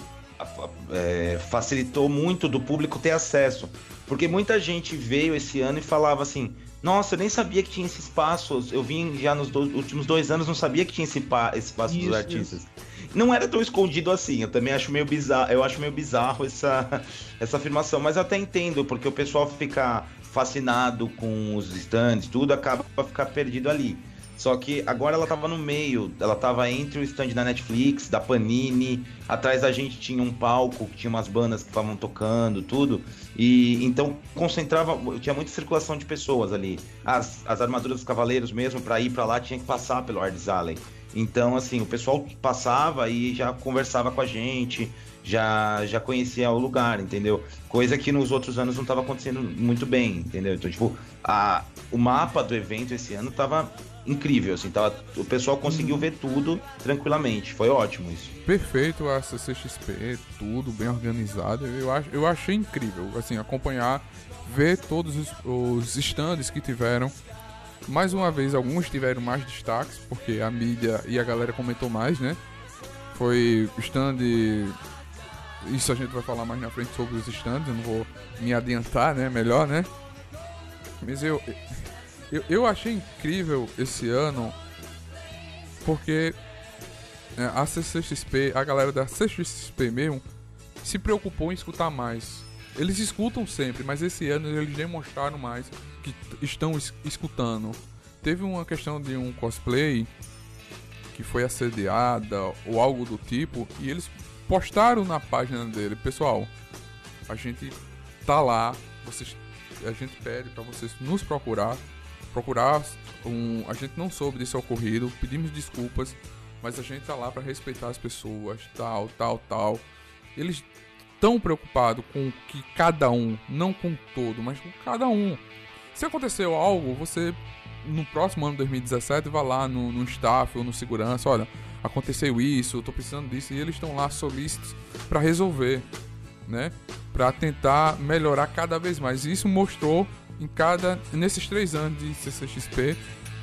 é, facilitou muito do público ter acesso. Porque muita gente veio esse ano e falava assim: Nossa, eu nem sabia que tinha esse espaço. Eu vim já nos últimos dois anos, não sabia que tinha esse, pa- esse espaço Isso, dos artistas. não era tão escondido assim. Eu também acho meio bizarro, eu acho meio bizarro essa, essa afirmação, mas eu até entendo, porque o pessoal fica fascinado com os stands, tudo acaba ficar perdido ali. Só que agora ela tava no meio, ela tava entre o stand da Netflix, da Panini, atrás da gente tinha um palco, tinha umas bandas que estavam tocando, tudo. E então concentrava, tinha muita circulação de pessoas ali. As, as armaduras dos cavaleiros mesmo, para ir para lá, tinha que passar pelo Ardes Alley. Então, assim, o pessoal passava e já conversava com a gente, já, já conhecia o lugar, entendeu? Coisa que nos outros anos não estava acontecendo muito bem, entendeu? Então, tipo, a, o mapa do evento esse ano tava incrível, assim, tava, o pessoal conseguiu ver tudo tranquilamente, foi ótimo isso. Perfeito a CCXP, tudo bem organizado. Eu, ach, eu achei incrível, assim, acompanhar, ver todos os, os stands que tiveram. Mais uma vez, alguns tiveram mais destaques, porque a mídia e a galera comentou mais, né? Foi stand. Isso a gente vai falar mais na frente sobre os stands, eu não vou me adiantar, né? Melhor, né? Mas eu, eu, eu achei incrível esse ano, porque é, a CCXP, a galera da CCXP mesmo, se preocupou em escutar mais. Eles escutam sempre, mas esse ano eles demonstraram mais que estão es escutando. Teve uma questão de um cosplay que foi assediada ou algo do tipo, e eles postaram na página dele, pessoal, a gente tá lá, vocês, a gente pede para vocês nos procurar, procurar um, a gente não soube desse ocorrido, pedimos desculpas, mas a gente tá lá para respeitar as pessoas, tal, tal, tal. Eles tão preocupados com que cada um, não com todo, mas com cada um. Se aconteceu algo, você no próximo ano 2017 vai lá no, no staff ou no segurança, olha, aconteceu isso, eu tô precisando disso, e eles estão lá solícitos para resolver, né? Para tentar melhorar cada vez mais. E isso mostrou em cada nesses três anos de CCXP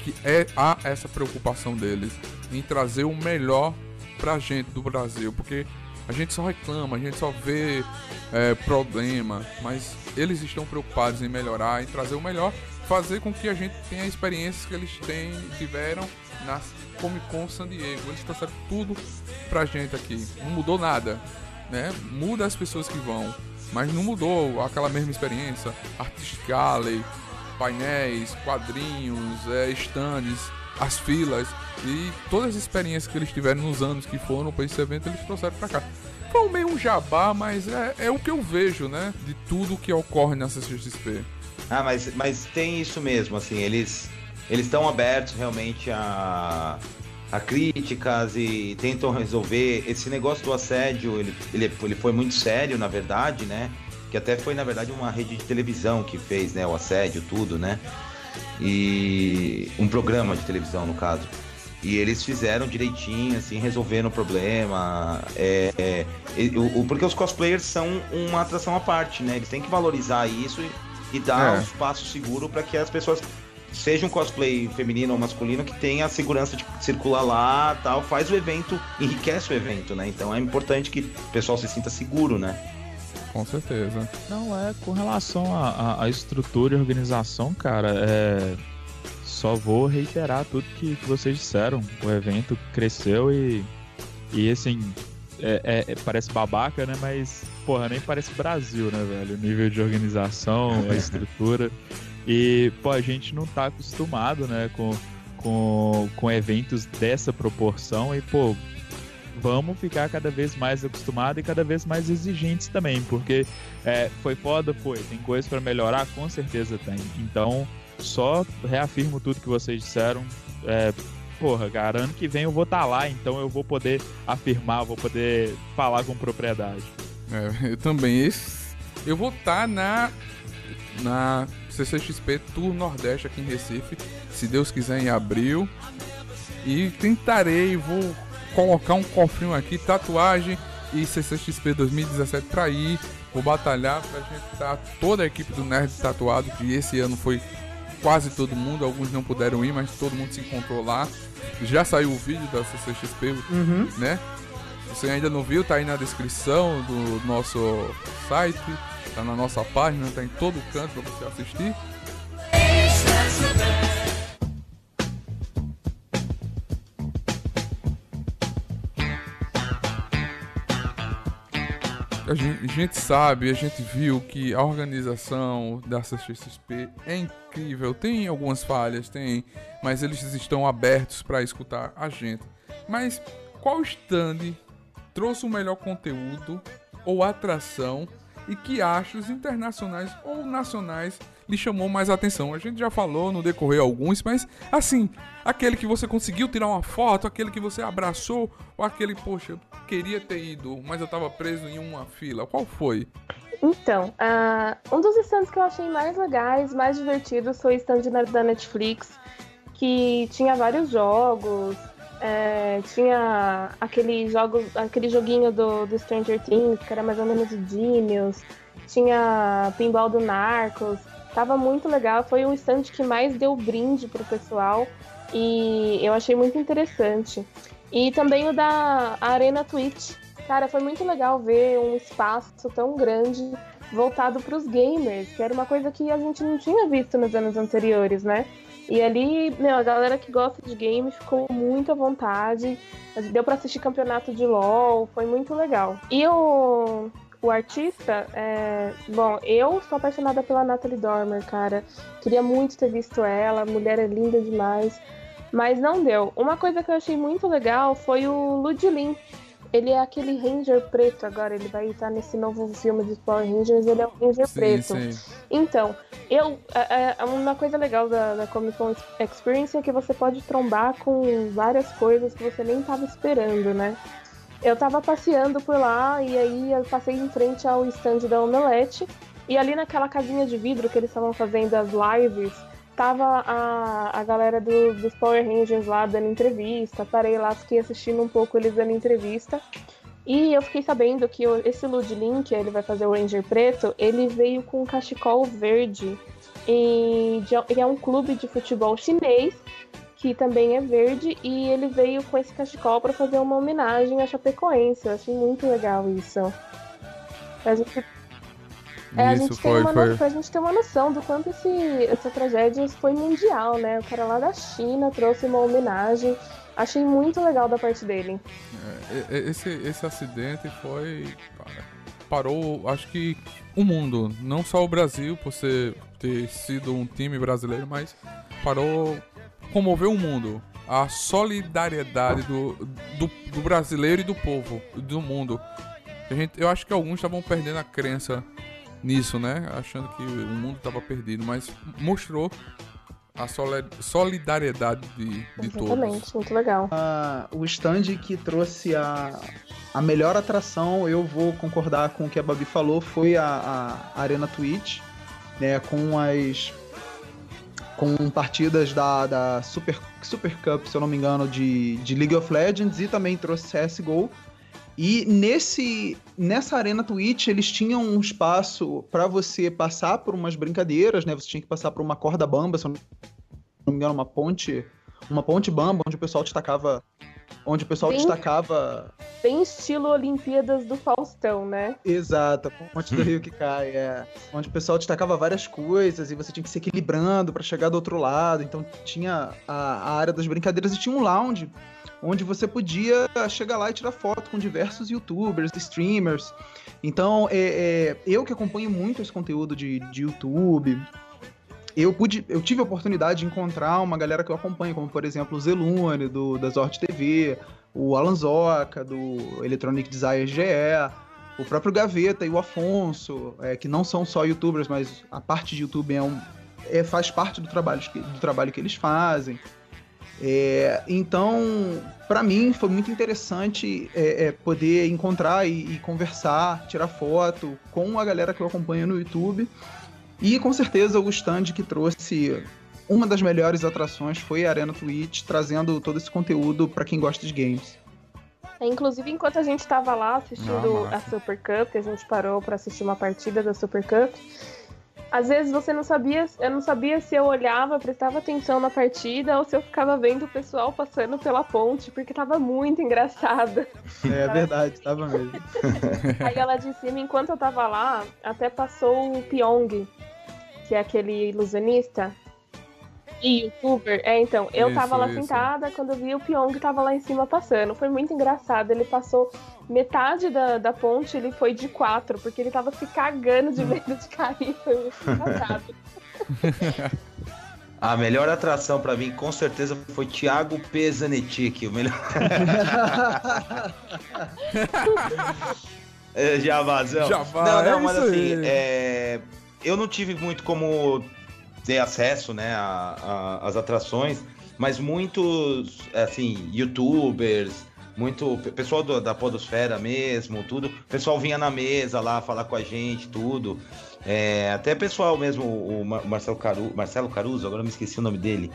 que é há essa preocupação deles em trazer o melhor pra gente do Brasil, porque a gente só reclama, a gente só vê é, problema, mas eles estão preocupados em melhorar, em trazer o melhor, fazer com que a gente tenha experiências que eles têm, tiveram na Comic Con San Diego. Eles trouxeram tudo pra gente aqui. Não mudou nada, né? Muda as pessoas que vão, mas não mudou aquela mesma experiência. Artistic Alley, painéis, quadrinhos, é, stands, as filas e todas as experiências que eles tiveram nos anos que foram para esse evento eles trouxeram para cá. Foi meio um jabá, mas é, é o que eu vejo, né? De tudo que ocorre nessa CXP. Ah, mas, mas tem isso mesmo, assim, eles eles estão abertos realmente a, a críticas e tentam resolver. Esse negócio do assédio, ele, ele, ele foi muito sério, na verdade, né? Que até foi, na verdade, uma rede de televisão que fez, né? O assédio, tudo, né? E um programa de televisão, no caso. E eles fizeram direitinho, assim, resolveram o problema. É, é, o, porque os cosplayers são uma atração à parte, né? Eles têm que valorizar isso e, e dar É. um espaço seguro para que as pessoas seja um cosplay feminino ou masculino que tenha a segurança de circular lá tal, faz o evento, enriquece o evento, né? Então é importante que o pessoal se sinta seguro, né? Com certeza. Não, é com relação à estrutura e organização, cara, é. Só vou reiterar tudo que, que vocês disseram. O evento cresceu e. E assim. é- é- é- parece babaca, né? Mas, porra, nem parece Brasil, né, velho? O nível de organização, a estrutura. E, pô, a gente não tá acostumado, né, com, com, com eventos dessa proporção. E, pô, vamos ficar cada vez mais acostumados e cada vez mais exigentes também, porque é, foi foda, foi. Tem coisa pra melhorar, com certeza tem. Então, só reafirmo tudo que vocês disseram. É, porra, cara, ano que vem eu vou estar lá, então eu vou poder afirmar, vou poder falar com propriedade. É, eu também. Eu vou estar na na CCXP Tour Nordeste aqui em Recife, se Deus quiser em abril. E tentarei, vou colocar um cofrinho aqui, tatuagem e CCXP 2017 pra ir. Vou batalhar pra gente estar toda a equipe do Nerd tatuado, que esse ano foi quase todo mundo, alguns não puderam ir, mas todo mundo se encontrou lá. Já saiu o vídeo da CCXP, né? Se você ainda não viu, tá aí na descrição do nosso site, tá na nossa página, tá em todo canto pra você assistir. a gente, a gente sabe, a gente viu que a organização da CXP é incrível. Tem algumas falhas, tem, mas eles estão abertos para escutar a gente. Mas qual stand trouxe o melhor conteúdo ou atração e que achos internacionais ou nacionais lhe chamou mais atenção? A gente já falou no decorrer alguns, mas assim, aquele que você conseguiu tirar uma foto, aquele que você abraçou, ou aquele, poxa, eu queria ter ido, mas eu tava preso em uma fila. Qual foi? Então, uh, um dos stands que eu achei mais legais, mais divertidos, foi o stand da Netflix, que tinha vários jogos, é, tinha aquele jogo, aquele joguinho do, do Stranger Things, que era mais ou menos o Genius. Tinha pinball do Narcos. Tava muito legal. Foi o stand que mais deu brinde pro pessoal. E eu achei muito interessante. E também o da Arena Twitch. Cara, foi muito legal ver um espaço tão grande voltado para os gamers, que era uma coisa que a gente não tinha visto nos anos anteriores, né? E ali, meu, a galera que gosta de games ficou muito à vontade. Deu para assistir campeonato de LoL, foi muito legal. E o, o artista, é... bom, eu sou apaixonada pela Natalie Dormer, cara. Queria muito ter visto ela, a mulher é linda demais. Mas não deu. Uma coisa que eu achei muito legal foi o Ludlin, ele é aquele Ranger preto agora, ele vai estar nesse novo filme dos Power Rangers, ele é o Ranger sim, preto. Sim. Então, eu. É, é, uma coisa legal da, da Comic Con Experience é que você pode trombar com várias coisas que você nem estava esperando, né? Eu tava passeando por lá e aí eu passei em frente ao stand da Omelete. E ali naquela casinha de vidro que eles estavam fazendo as lives, tava a, a galera do, dos Power Rangers lá dando entrevista. Parei lá, fiquei assistindo um pouco eles dando entrevista. E eu fiquei sabendo que esse Ludlin, que ele vai fazer o Ranger Preto, ele veio com um cachecol verde. E é um clube de futebol chinês que também é verde e ele veio com esse cachecol para fazer uma homenagem à Chapecoense. Eu achei muito legal isso. A gente é, a gente, foi, uma, foi. a gente tem uma noção do quanto esse, essa tragédia foi mundial, né? O cara lá da China trouxe uma homenagem. Achei muito legal da parte dele. É, esse, esse acidente foi. Parou, acho que o mundo, não só o Brasil, por ser, ter sido um time brasileiro, mas parou, comoveu o mundo. A solidariedade do, do, do brasileiro e do povo, do mundo. A gente, eu acho que alguns estavam perdendo a crença nisso, né? Achando que o mundo estava perdido, mas mostrou a solidariedade de, de todos. Exatamente, muito legal. Ah, o stand que trouxe a, a melhor atração, eu vou concordar com o que a Babi falou, foi a, a Arena Twitch, né? Com as com partidas da, da Super, Super Cup, se eu não me engano, de, de League of Legends e também trouxe CSGO. E nesse nessa arena Twitch eles tinham um espaço para você passar por umas brincadeiras, né? Você tinha que passar por uma corda bamba, se não me engano, uma ponte, uma ponte bamba onde o pessoal destacava onde o pessoal bem, destacava bem estilo Olimpíadas do Faustão, né? Exato, ponte do Rio que cai, é, onde o pessoal destacava várias coisas e você tinha que se equilibrando para chegar do outro lado. Então tinha a, a área das brincadeiras e tinha um lounge onde você podia chegar lá e tirar foto com diversos youtubers, streamers. Então, é, é, eu que acompanho muito esse conteúdo de, de YouTube, eu pude, eu tive a oportunidade de encontrar uma galera que eu acompanho, como por exemplo o Zelune, do, da Zort TV, o Alan Zoca, do Electronic Desire GE, o próprio Gaveta e o Afonso, é, que não são só youtubers, mas a parte de YouTube é um, é, faz parte do trabalho, do trabalho que eles fazem. É, então, para mim, foi muito interessante é, é, poder encontrar e, e, conversar, tirar foto com a galera que eu acompanho no YouTube. E com certeza o stand que trouxe uma das melhores atrações foi a Arena Twitch, trazendo todo esse conteúdo para quem gosta de games. É, inclusive, enquanto a gente estava lá assistindo a Super Cup, a gente parou para assistir uma partida da Super Cup às vezes você não sabia, eu não sabia se eu olhava, prestava atenção na partida ou se eu ficava vendo o pessoal passando pela ponte, porque tava muito engraçada. É verdade, tava mesmo. Aí ela de cima, enquanto eu tava lá, até passou o Pyong, que é aquele ilusionista. E youtuber? É, então, eu Isso, tava lá isso. sentada quando eu vi o Pyong tava lá em cima passando. Foi muito engraçado. Ele passou metade da, da ponte, ele foi de quatro, porque ele tava se cagando de medo de cair. Foi muito engraçado. A melhor atração pra mim, com certeza, foi Thiago Pesanetic. O melhor. é, Javazão. Javá, não, não, é mas isso assim, aí. é, eu não tive muito como ter acesso, né, às atrações, mas muitos, assim, youtubers, muito pe- pessoal do- da podosfera mesmo, tudo, o pessoal vinha na mesa lá falar com a gente, tudo. É, até pessoal mesmo, o Mar- Marcelo, Caru, Marcelo Caruso, agora me esqueci o nome dele.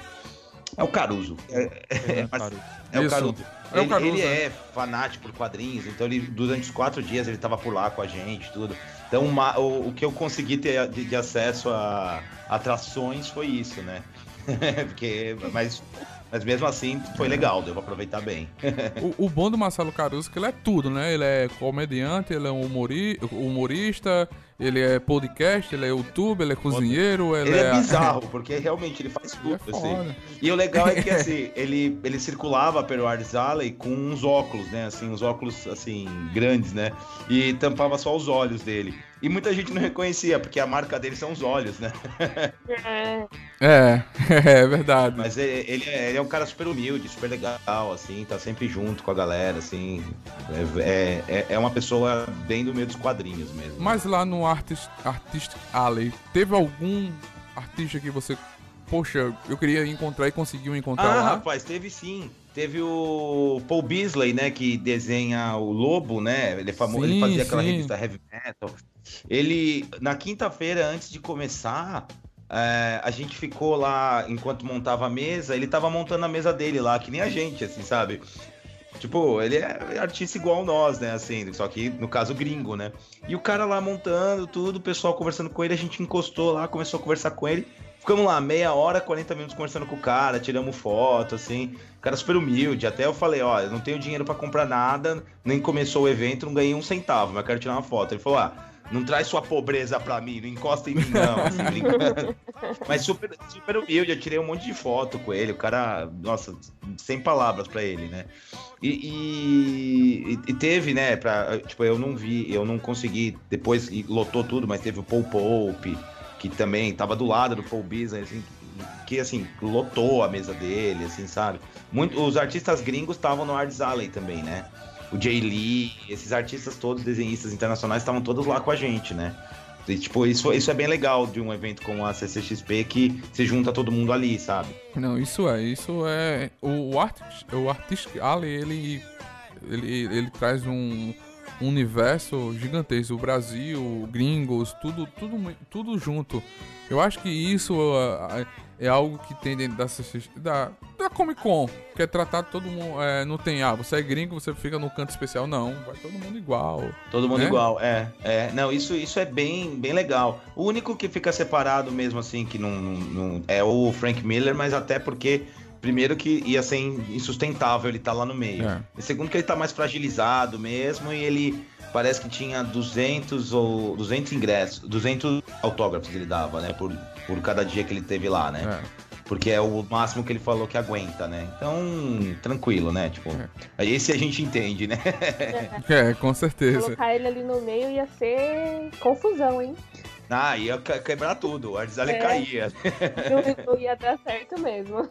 É o Caruso. É, é, Claro. é o. Caruso. É o ele, Caruso, ele né? é fanático por quadrinhos, então ele durante os quatro dias ele tava por lá com a gente, tudo. Então uma- o, o que eu consegui ter de, de acesso a atrações foi isso, né? Porque, mas, mas mesmo assim foi legal, deu pra aproveitar bem. O, o bom do Marcelo Caruso é que ele é tudo, né? Ele é comediante, ele é um humori- humorista, ele é podcast, ele é youtuber, ele é cozinheiro, ele, Ele é bizarro, porque realmente ele faz Ele é tudo, assim. E o legal é que assim, ele, ele circulava pelo Arts Alley com uns óculos, né? Assim, uns óculos assim, grandes, né? E tampava só os olhos dele. E muita gente não reconhecia, porque a marca dele são os olhos, né? É, É, é verdade. Mas ele, ele é, ele é um cara super humilde, super legal, assim, tá sempre junto com a galera, assim. É, é, é uma pessoa bem do meio dos quadrinhos mesmo. Mas lá no Artist, Artistic Alley, teve algum artista que você, poxa, eu queria encontrar e conseguiu encontrar Ah, lá? rapaz, teve sim. Teve o Paul Beasley, né, que desenha o Lobo, né? Ele é famoso, ele Sim, fazia aquela sim. revista Heavy Metal. Ele, na quinta-feira, antes de começar, é, a gente ficou lá enquanto montava a mesa. Ele tava montando a mesa dele lá, que nem a gente, assim, sabe? Tipo, ele é artista igual nós, né? Assim, só que no caso gringo, né? E o cara lá montando tudo, o pessoal conversando com ele, a gente encostou lá, começou a conversar com ele. Ficamos lá meia hora, 40 minutos conversando com o cara, tiramos foto, assim. O cara super humilde. Até eu falei, ó, eu não tenho dinheiro pra comprar nada, nem começou o evento, não ganhei um centavo, mas quero tirar uma foto. Ele falou, ah, não traz sua pobreza pra mim, não encosta em mim, não, assim, brincando. Mas super, super humilde, eu tirei um monte de foto com ele. O cara, nossa, sem palavras pra ele, né? E, e- e teve, né, pra, tipo, eu não vi, eu não consegui, depois lotou tudo, mas teve o Paul Pope, que também tava do lado do Paul Beasley, assim, que, assim, lotou a mesa dele, assim, sabe? Muito, os artistas gringos estavam no Arts Alley também, né? O Jay Lee, esses artistas todos, desenhistas internacionais, estavam todos lá com a gente, né? E, tipo, isso, isso é bem legal de um evento como a CCXP, que se junta todo mundo ali, sabe? Não, isso é, isso é. O, Artist, o Artistic Alley, ele, ele, ele traz um universo gigantesco. O Brasil, gringos, tudo, tudo, tudo junto. Eu acho que isso ah, é algo que tem dentro da, da, da Comic Con, que é tratar todo mundo. é, não tem, ah, você é gringo, você fica no canto especial. Não, vai todo mundo igual. Todo mundo Né? igual, é, é. Não, isso, isso é bem, bem legal. O único que fica separado mesmo assim, que não, não- não- é o Frank Miller, mas até porque, primeiro que ia ser insustentável ele estar lá no meio. É. E segundo que ele tá mais fragilizado mesmo e ele parece que tinha 200 ou 200 ingressos, 200 autógrafos ele dava, né, por, por cada dia que ele teve lá, né? É. Porque é o máximo que ele falou que aguenta, né? Então, tranquilo, né? Tipo, esse a gente entende, né? É, com certeza. colocar ele ali no meio ia ser confusão, hein? Ah, ia que- quebrar tudo, o Arzale É. caía. Não, não ia dar certo mesmo.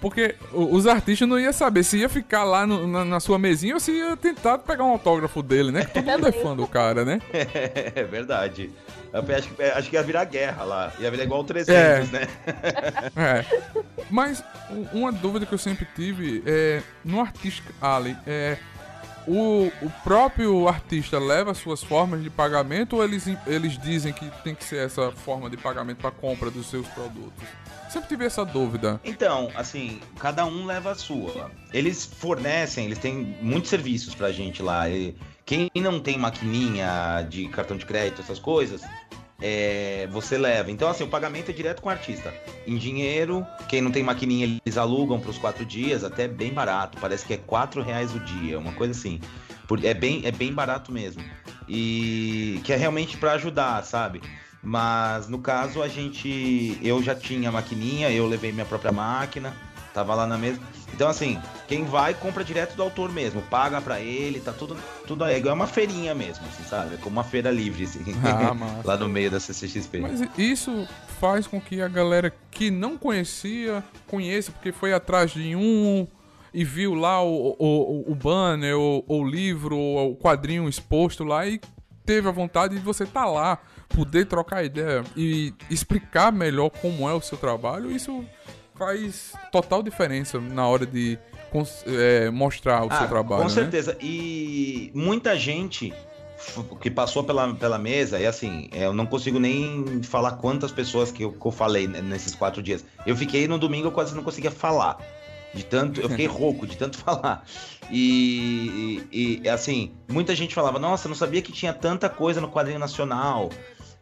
Porque os artistas não iam saber se ia ficar lá no- na, na sua mesinha ou se ia tentar pegar um autógrafo dele, né? Que todo mundo é fã do cara, né? É verdade. Acho que, acho que ia virar guerra lá. Ia virar igual o 300, né? É. Mas uma dúvida que eu sempre tive é no Artistic Alley, é o, o próprio artista leva suas formas de pagamento ou eles, eles dizem que tem que ser essa forma de pagamento para compra dos seus produtos? Sempre tive essa dúvida. Então, assim, cada um leva a sua. Eles fornecem, eles têm muitos serviços pra gente lá. E quem não tem maquininha de cartão de crédito, essas coisas, é, você leva. Então, assim, o pagamento é direto com o artista. Em dinheiro, quem não tem maquininha, eles alugam pros quatro dias, até bem barato. Parece que é quatro reais o dia, uma coisa assim. É bem, é bem barato mesmo. E que é realmente pra ajudar, sabe? Mas no caso a gente. Eu já tinha maquininha, eu levei minha própria máquina, tava lá na mesa. Então, assim, quem vai compra direto do autor mesmo, paga pra ele, tá tudo, tudo aí. É igual uma feirinha mesmo, assim, sabe? É como uma feira livre, assim, Ah, lá no meio da CCXP. Mas isso faz com que a galera que não conhecia, conheça, porque foi atrás de um e viu lá o, o, o banner, o, o livro, o quadrinho exposto lá e teve a vontade de você estar lá, poder trocar ideia e explicar melhor como é o seu trabalho, isso faz total diferença na hora de é, mostrar o seu trabalho. Com né? certeza. E muita gente que passou pela, pela mesa, e assim, eu não consigo nem falar quantas pessoas que eu, que eu falei né, nesses quatro dias. Eu fiquei no domingo, eu quase não conseguia falar. De tanto, eu fiquei rouco de tanto falar. E, e, e, assim, muita gente falava, nossa, não sabia que tinha tanta coisa no quadrinho nacional.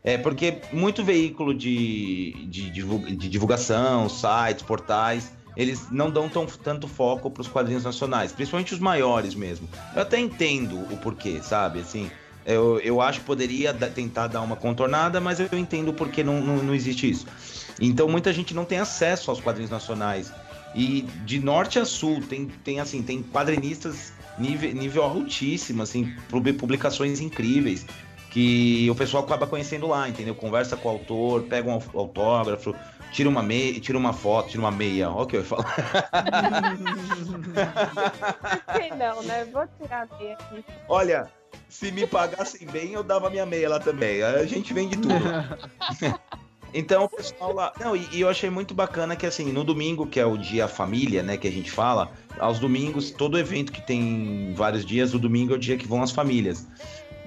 É, porque muito veículo de, de, de divulgação, sites, portais, eles não dão tão, tanto foco para os quadrinhos nacionais, principalmente os maiores mesmo. Eu até entendo o porquê, sabe? Assim, eu, eu acho que poderia tentar dar uma contornada, mas eu entendo o porquê não, não, não existe isso. Então muita gente não tem acesso aos quadrinhos nacionais. E de norte a sul tem, tem assim, tem quadrinistas nível, nível altíssimo, assim, pub- publicações incríveis que o pessoal acaba conhecendo lá, entendeu? Conversa com o autor, pega um au- autógrafo, tira uma meia, tira uma foto, tira uma meia, ó o que eu ia falar. Que não, né? Vou tirar a meia aqui. Olha, se me pagassem bem, eu dava minha meia lá também. A gente vende tudo. Então o pessoal lá. Não, e, e eu achei muito bacana que assim, no domingo, que é o dia família, né, que a gente fala, aos domingos, todo evento que tem vários dias, o domingo é o dia que vão as famílias.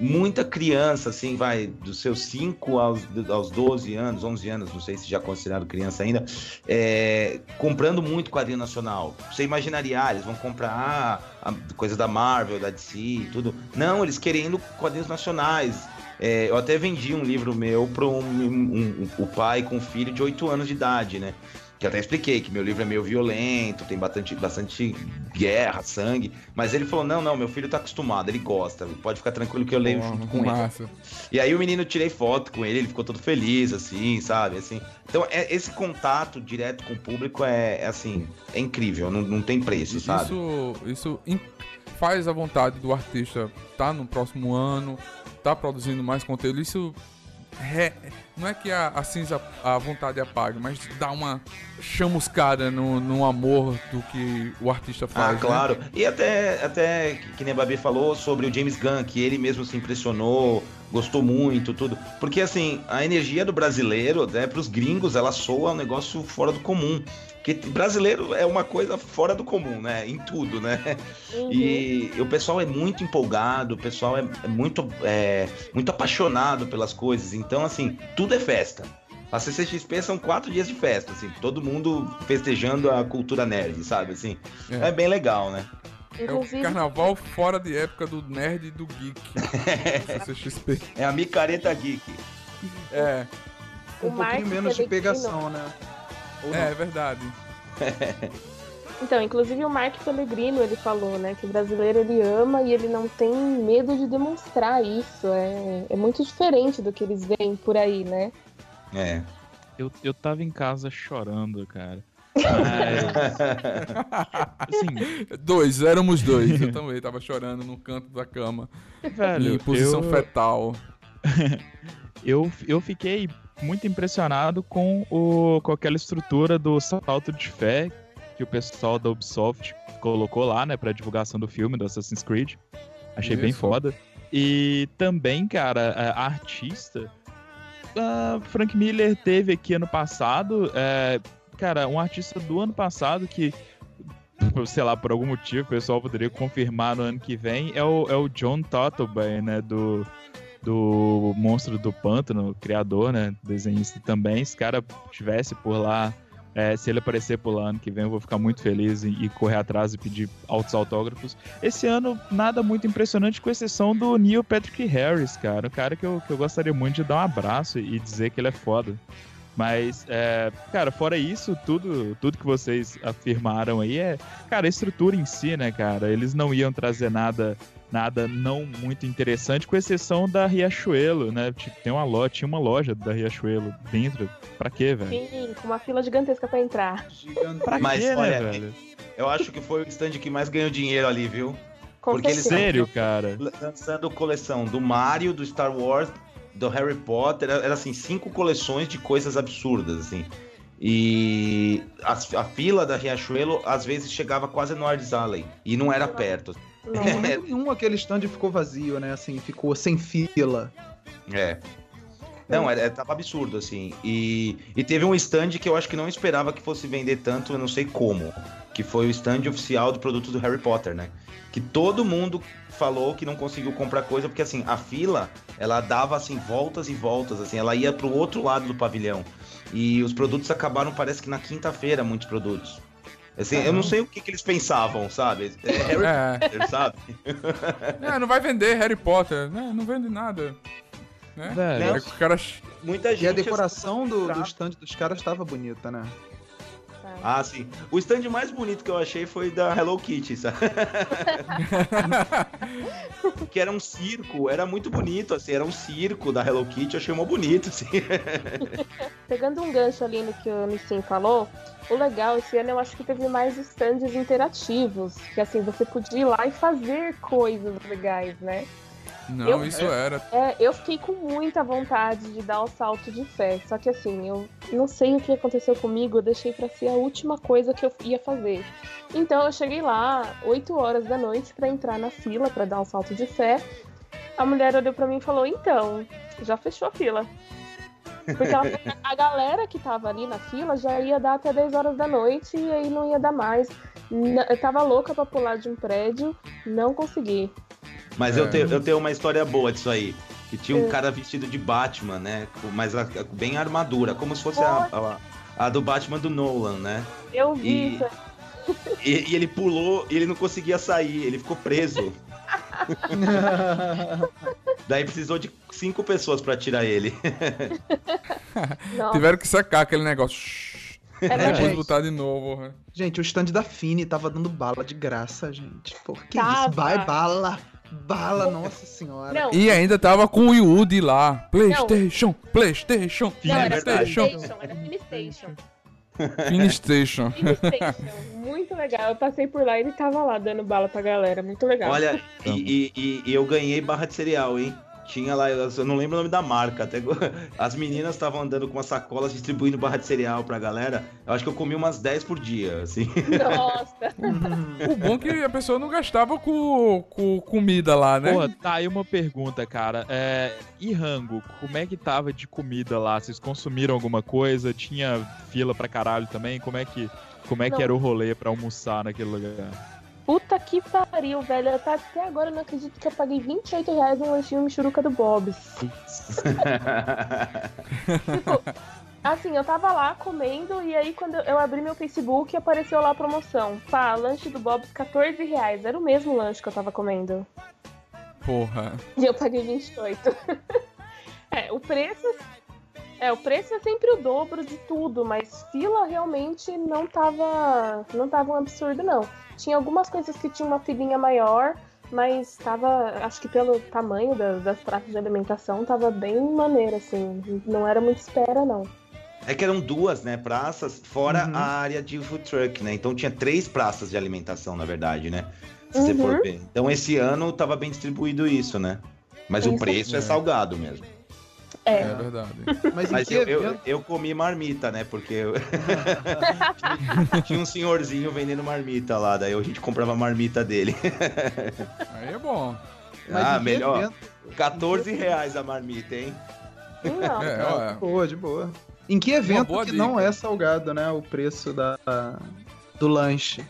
Muita criança, assim, vai dos seus 5 aos, aos 12 anos, 11 anos, não sei se já considerado criança ainda, é, comprando muito quadrinho nacional. Você imaginaria, ah, eles vão comprar ah, a- coisa da Marvel, da DC e tudo. Não, eles querendo quadrinhos nacionais. É, eu até vendi um livro meu para um, um- um- o pai com um filho de 8 anos de idade, né? Que eu até expliquei que meu livro é meio violento, tem bastante, bastante guerra, sangue. Mas ele falou: não, não, meu filho tá acostumado, ele gosta. Pode ficar tranquilo que eu leio Porra, junto com ele. massa. E aí o menino tirei foto com ele, ele ficou todo feliz, assim, sabe? Assim. Então, é, esse contato direto com o público é, é, assim, é incrível, não, não tem preço, sabe? Isso, isso faz a vontade do artista tá no próximo ano, tá produzindo mais conteúdo. Isso re- não é que a, a cinza, a vontade apague, mas dá uma chamuscada no, no amor do que o artista faz. Ah, né? claro. E até, até que que nem a Babi falou sobre o James Gunn, que ele mesmo se impressionou, gostou muito, tudo. Porque, assim, a energia do brasileiro, né, pros gringos, ela soa um negócio fora do comum. Porque brasileiro é uma coisa fora do comum, né? Em tudo, né? Uhum. E o pessoal é muito empolgado, o pessoal é, é muito, é, muito apaixonado pelas coisas. Então, assim, tudo é festa. A CCXP são quatro dias de festa, assim, todo mundo festejando a cultura nerd, sabe? Assim, É. é, bem legal, né? É o carnaval fora de época do nerd e do geek. CCXP. É a micareta geek. É, Com O um pouquinho menos de pegação, né? Ou não? é verdade. Então, inclusive o Mark Pellegrino, ele falou, né, que o brasileiro ele ama e ele não tem medo de demonstrar isso. É, é muito diferente do que eles veem por aí, né? É. Eu, eu tava em casa chorando, cara. Mas, assim, Dois, éramos dois. Eu também tava chorando no canto da cama. velho, em posição eu, fetal. eu, eu fiquei muito impressionado com, o, com aquela estrutura do salto de fé que o pessoal da Ubisoft colocou lá, né, pra divulgação do filme, do Assassin's Creed. Achei bem Isso. foda. E também, cara, a a artista. a Frank Miller teve aqui ano passado. é, cara, um artista do ano passado que, sei lá, por algum motivo, o pessoal poderia confirmar no ano que vem, é o, é o John Totleben, né? Do, do Monstro do Pântano, criador, né? Desenhista também. Se o cara estivesse por lá, é, se ele aparecer por lá ano que vem, eu vou ficar muito feliz e, correr atrás e pedir altos autógrafos. Esse ano, nada muito impressionante, com exceção do Neil Patrick Harris, cara. Um cara que eu, que eu gostaria muito de dar um abraço e dizer que ele é foda. Mas, é, cara, fora isso, tudo, tudo que vocês afirmaram aí é, cara, a estrutura em si, né, cara? Eles não iam trazer nada nada não muito interessante, com exceção da Riachuelo, né? Tipo, tem uma loja, tinha uma loja da Riachuelo dentro. Pra quê, velho? Sim, com uma fila gigantesca pra entrar. Gigante. Pra Mas, quê, olha, né, velho? Eu acho que foi o stand que mais ganhou dinheiro ali, viu? Com Porque eles certeza. Sério, cara? Lançando coleção do Mario, do Star Wars, do Harry Potter. Era, era, assim, cinco coleções de coisas absurdas, assim. E a, a fila da Riachuelo, às vezes, chegava quase no Arts Alley. E não era perto. Não. Em momento nenhum aquele stand ficou vazio, né? Assim, ficou sem fila. É. Não, era, tava absurdo, assim. E, e teve um stand que eu acho que não esperava que fosse vender tanto, eu não sei como. Que foi o stand oficial do produto do Harry Potter, né? Que todo mundo falou que não conseguiu comprar coisa, porque assim, a fila, ela dava assim, voltas e voltas, assim, ela ia pro outro lado do pavilhão. E os produtos acabaram, parece que na quinta-feira, muitos produtos. Assim, eu não sei o que, que eles pensavam, sabe? É Harry É. Potter, sabe? É, não vai vender Harry Potter, né? Não vende nada. Né? É que o cara. Muita gente. E a decoração do, do stand dos caras tava bonita, né? Ah, sim. O stand mais bonito que eu achei foi da Hello Kitty, sabe? que era um circo, era muito bonito, assim, era um circo da Hello Kitty, eu achei mó bonito, assim. Pegando um gancho ali no que o Nissin falou, o legal esse ano eu acho que teve mais stands interativos, que assim, você podia ir lá e fazer coisas legais, né? Não, Eu- isso era. É, eu fiquei com muita vontade de dar o salto de fé, só que assim, eu não sei o que aconteceu comigo, eu deixei pra ser a última coisa que eu ia fazer. Então eu cheguei lá 8 horas da noite pra entrar na fila pra dar o salto de fé. A mulher olhou pra mim e falou: "Então, já fechou a fila". Porque ela- a galera que tava ali na fila já ia dar até 10 horas da noite e aí não ia dar mais. Eu tava louca pra pular de um prédio, não consegui. Mas É. eu, tenho, eu tenho uma história boa disso aí. Que tinha um É. cara vestido de Batman, né? com- Mas a- a- bem armadura, como se fosse a, a, a do Batman do Nolan, né? Eu vi E- isso. E, e ele pulou e ele não conseguia sair, ele ficou preso. Daí precisou de cinco pessoas pra tirar ele. Tiveram que sacar aquele negócio. é Depois botar de novo. né? Gente, o stand da Fini tava dando bala de graça, gente. Por que Tava. isso? Vai bala! Bala, nossa senhora. Não, E ainda tava com o de lá. PlayStation, PlayStation, não, era PlayStation, era. Finistation. Finistation. Muito legal. Eu passei por lá e ele tava lá dando bala pra galera. Muito legal. Olha, e, e- e- e eu ganhei barra de cereal, hein? Tinha lá, eu não lembro o nome da marca. Até as meninas estavam andando com umas sacolas distribuindo barra de cereal pra galera. Eu acho que eu comi umas 10 por dia, assim. Nossa. O bom é que a pessoa não gastava com, com comida lá, né? Porra, tá aí uma pergunta, cara. É, e rango, como é que tava de comida lá? Vocês consumiram alguma coisa? Tinha fila pra caralho também? Como é que, como é que era o rolê pra almoçar naquele lugar? Puta que pariu, velho. Eu tá- até agora eu não acredito que eu paguei 28 reais no lanchinho Michuruca do Bob's. Tipo, assim, eu tava lá comendo e aí quando eu abri meu Facebook apareceu lá a promoção. Pá, lanche do Bob's 14 reais. Era o mesmo lanche que eu tava comendo. Porra. E eu paguei 28. é, o preço. É, o preço é sempre o dobro de tudo, mas fila realmente não tava. não tava um absurdo, não. Tinha algumas coisas que tinha uma filinha maior, mas tava. Acho que pelo tamanho das, das praças de alimentação, tava bem maneiro, assim. Não era muita espera, não. É que eram duas, né, praças, fora Uhum. a área de food truck, né? Então tinha três praças de alimentação, na verdade, né? Se você Uhum. for ver. Então esse ano tava bem distribuído isso, né? Mas o Isso. preço é É. salgado mesmo. É É. verdade. Mas, Mas eu, eu, eu comi marmita, né? Porque eu- tinha um senhorzinho vendendo marmita lá, daí a gente comprava a marmita dele. Aí é bom. Mas ah, melhor. evento? 14 reais a marmita, hein? Não. É, De ó, boa, de boa. Em que evento que dica. não é salgado, né? O preço da, do lanche.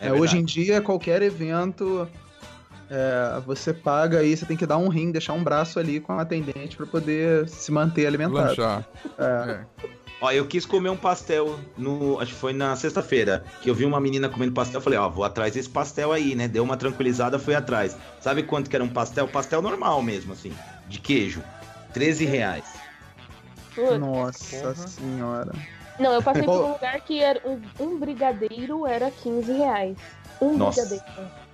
É É, hoje em dia, qualquer evento, é, você paga aí, você tem que dar um rim, deixar um braço ali com a atendente pra poder se manter alimentado. lanchar. É. É. Ó, eu quis comer um pastel no. Acho que foi na sexta-feira. Que eu vi uma menina comendo pastel. Eu falei, ó, vou atrás desse pastel aí, né? Deu uma tranquilizada, fui atrás. Sabe quanto que era um pastel? Pastel normal mesmo, assim. De queijo. 13 reais. Nossa Porra. senhora. Não, eu passei por um lugar que era um, um brigadeiro era 15 reais. Um Nossa. brigadeiro.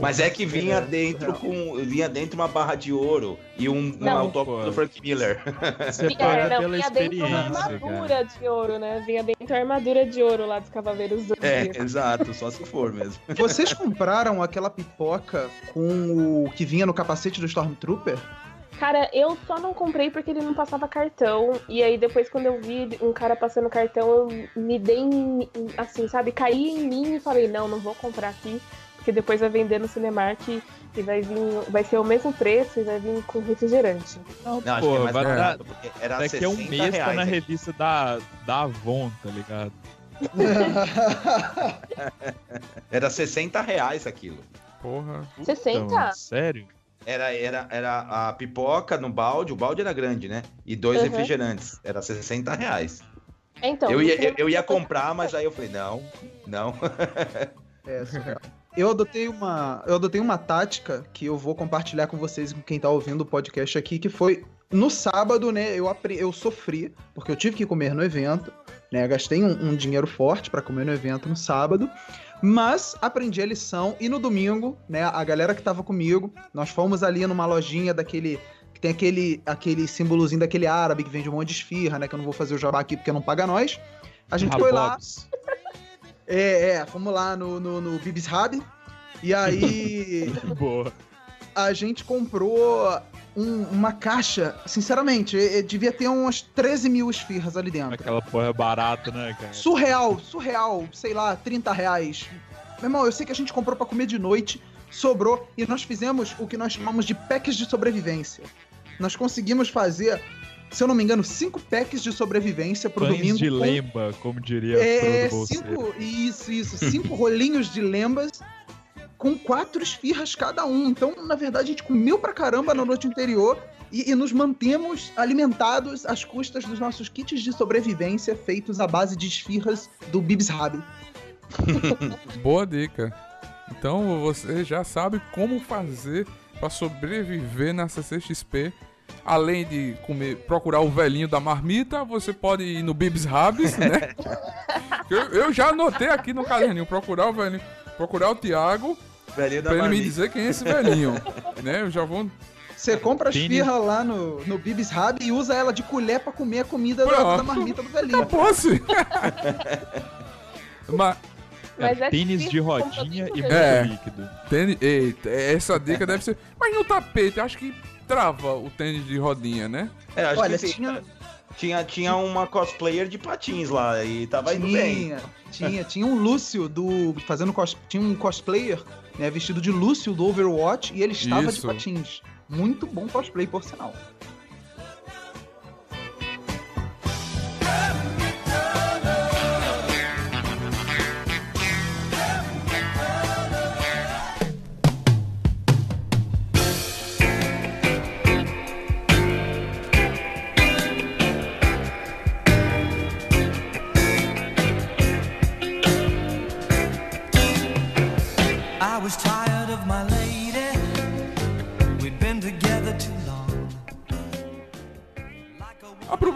Mas é que vinha dentro com. Vinha dentro uma barra de ouro e um, um autógrafo do Frank Miller. Você Vinha, paga não, pela vinha dentro da experiência, cara. armadura de ouro, né? Vinha dentro da armadura de ouro lá dos Cavaleiros do É, exato, só se for mesmo. Vocês compraram aquela pipoca com o que vinha no capacete do Stormtrooper? Cara, eu só não comprei porque ele não passava cartão. E aí depois, quando eu vi um cara passando cartão, eu me dei, assim, sabe? Caí em mim e falei, não, não vou comprar aqui. Porque depois vai vender no Cinemark e vai vir. Vai ser o mesmo preço e vai vir com refrigerante. Não, Não, acho pô, que é mais vai dar, barato, porque era daqui a um 60 mês tá reais na aqui. revista da, da Avon, tá ligado? Era 60 reais aquilo. Porra. 60? Então, sério? Era, era, era a pipoca no balde, o balde era grande, né? E dois Uhum. refrigerantes. Era 60 reais. Então, eu, ia, eu, Cinemark eu ia comprar, mas aí eu falei, não, não. É, surreal. Eu adotei uma, eu adotei uma tática que eu vou compartilhar com vocês e com quem tá ouvindo o podcast aqui, que foi no sábado, né? Eu, eu sofri, porque eu tive que comer no evento, né? Gastei um, um dinheiro forte pra comer no evento no sábado, mas aprendi a lição e no domingo, né? A galera que tava comigo, nós fomos ali numa lojinha daquele que tem aquele, aquele símbolozinho daquele árabe que vende um monte de esfirra, né? Que eu não vou fazer o jabá aqui porque não paga nós. A gente foi lá, Habobs. É, é, fomos lá no, no, no Bibis Hub. E aí Boa. a gente comprou um- uma caixa, sinceramente, eh, eh, devia ter umas 13 mil esfirras ali dentro. Aquela porra barata, né, cara? Surreal, surreal, sei lá, 30 reais. Meu irmão, eu sei que a gente comprou pra comer de noite, sobrou, e nós fizemos o que nós chamamos de packs de sobrevivência. Nós conseguimos fazer, se eu não me engano, cinco packs de sobrevivência pro Pães domingo. de com- lemba, como diria é, Frodo Bolseiro. cinco, isso, isso, cinco rolinhos de lembas com quatro esfirras cada um. Então, na verdade, a gente comeu pra caramba na noite anterior e, e nos mantemos alimentados às custas dos nossos kits de sobrevivência feitos à base de esfirras do Bibs Hub. Boa dica. Então você já sabe como fazer para sobreviver na CCXP. Além de comer, procurar o velhinho da marmita, você pode ir no Bibs Habs, né? Eu, eu já anotei aqui no caderninho, procurar o velhinho, procurar o da pra ele me marmita. dizer quem é esse velhinho, né? Eu já vou Você compra a esfirra lá no, no Bibs Hub e usa ela de colher pra comer a comida da, da marmita do velhinho. posse. Mas Mas é Tênis de rodinha e muito É. líquido. tênis, eita, essa dica deve ser. Mas no tapete, acho que trava o tênis de rodinha, né? É, acho Olha, que tinha, Tinha, tinha uma cosplayer de patins lá e tava indo bem. Tinha, tinha, tinha um Lúcio do. fazendo cos, Tinha um cosplayer, né, vestido de Lúcio do Overwatch e ele estava Isso. de patins. Muito bom cosplay, por sinal.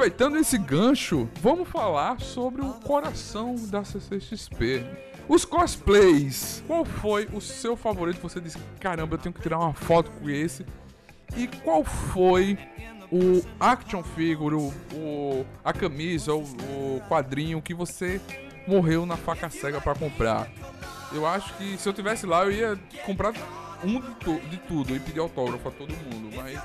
Aproveitando esse gancho, vamos falar sobre o coração da CCXP. Os cosplays. Qual foi o seu favorito? Você disse, caramba, eu tenho que tirar uma foto com esse. E qual foi o action figure, o, o- a camisa, o, o quadrinho que você morreu na faca cega pra comprar? Eu acho que se eu tivesse lá, eu ia comprar um de, tu- de tudo e pedir autógrafo a todo mundo. Mas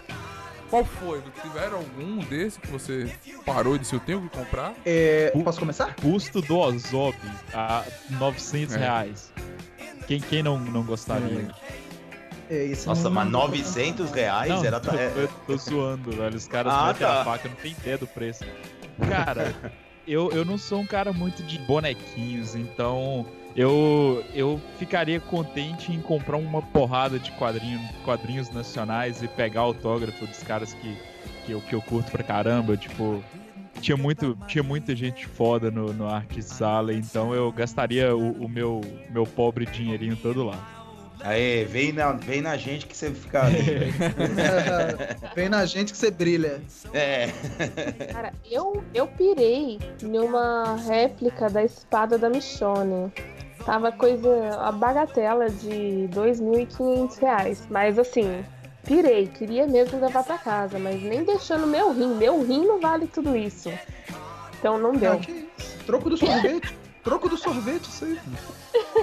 qual foi? Tiveram algum desse que você parou e disse eu tenho que comprar? É, posso começar? Custo do Ozob a 900 É. reais. Quem, quem não, não gostaria? É, esse Nossa, não- mas 900 reais Não, era. tô, é- tô, tô zoando, velho. Os caras Ah, metem tá. a faca, não tem ideia do preço. Cara, eu, eu não sou um cara muito de bonequinhos, então eu, eu ficaria contente em comprar uma porrada de quadrinho, quadrinhos nacionais e pegar autógrafo dos caras que, que, eu, que eu curto pra caramba. Tipo, tinha, muito, tinha muita gente foda no, no Arte Sala, então eu gastaria o, o meu, meu pobre dinheirinho todo lá. Aê, vem na, vem na gente que você fica. Vem na gente que você brilha. é. Cara, eu, eu pirei numa réplica da espada da Michonne. Tava coisa, a bagatela de 2.500 reais. Mas assim, pirei, queria mesmo levar pra casa, mas nem deixando meu rim. Meu rim não vale tudo isso. Então não Ah, deu. que isso? Troco do sorvete. Troco do sorvete, isso aí.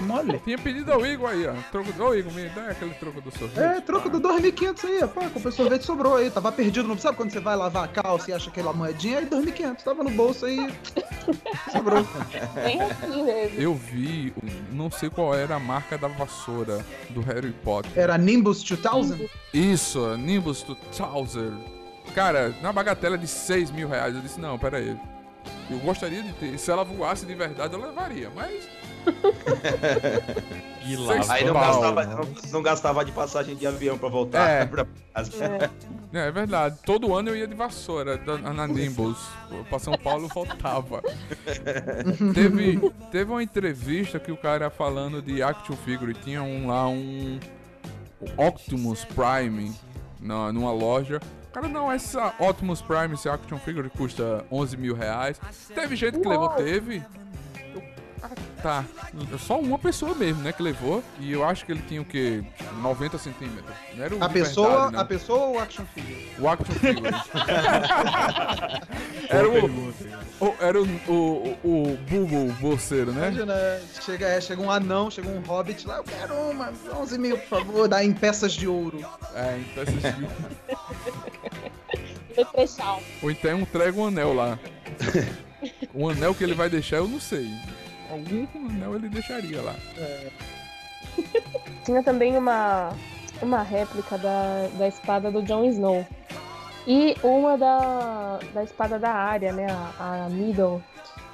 Mole. Tinha pedido ao Igor aí, ó. Troco do... Ô, Igor, me dá aquele troco do sorvete. É, troco do 2.500 aí, pá, comprei sorvete sobrou aí, tava perdido, não sabe quando você vai lavar a calça e acha aquela moedinha, aí 2.500, tava no bolso aí, sobrou. Bem assim mesmo. Eu vi, não sei qual era a marca da vassoura do Harry Potter. Era Nimbus 2000? Isso, Nimbus 2000. Cara, na bagatela de 6 mil reais, eu disse, não, pera aí. Eu gostaria de ter. Se ela voasse de verdade, eu levaria, mas. E Seis Aí não gastava, não, não gastava de passagem de avião pra voltar É. pra casa. É, é verdade. Todo ano eu ia de vassoura da- na Nimbus. Pra São Paulo eu voltava. teve, teve uma entrevista que o cara falando de action figure. Tinha um lá, um. Optimus Prime na, numa loja. Cara, não, essa Optimus Prime, esse action figure custa 11 mil reais. Teve gente que levou, teve. Tá. Só uma pessoa mesmo, né, que levou. E eu acho que ele tinha o quê? 90 centímetros. Não era o A pessoa, não. a pessoa ou o action figure? O action figure. era o, o- era o, o, o, o Bubo bolseiro, né? Imagina, chega, é, chega um anão, chega um hobbit lá, eu quero uma, 11 mil, por favor, dá em peças de ouro. É, em peças de... Leprechaun. Ou então entrega um anel lá. O anel que ele vai deixar, eu não sei. Algum anel ele deixaria lá. Tinha também uma, uma réplica da, da espada do Jon Snow. E uma da, da espada da área, né? A, a Middle.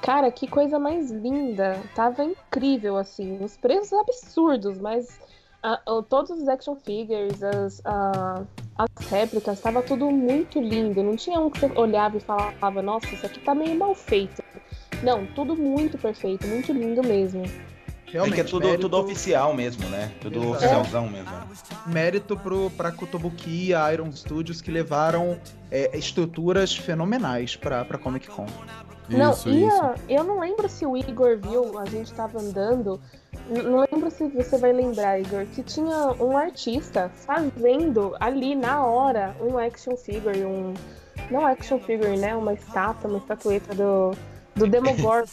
Cara, que coisa mais linda. Tava incrível, assim. Os preços absurdos, mas a- o- todos os action figures, as, a- as réplicas, tava tudo muito lindo. Não tinha um que você olhava e falava, nossa, isso aqui tá meio mal feito. Não, tudo muito perfeito, muito lindo mesmo. É Realmente, que é tudo, mérito, tudo oficial mesmo, né? Tudo Exato. oficialzão mesmo. mérito pro, pra Kotobuki e a Iron Studios que levaram é, estruturas fenomenais pra, pra Comic Con. Não, Isso, e isso. a- eu não lembro se o Igor viu, a gente tava andando. Não lembro se você vai lembrar, Igor, que tinha um artista fazendo ali na hora um action figure, um. Não action figure, né? Uma estátua, uma estatueta do, do Demogorgon.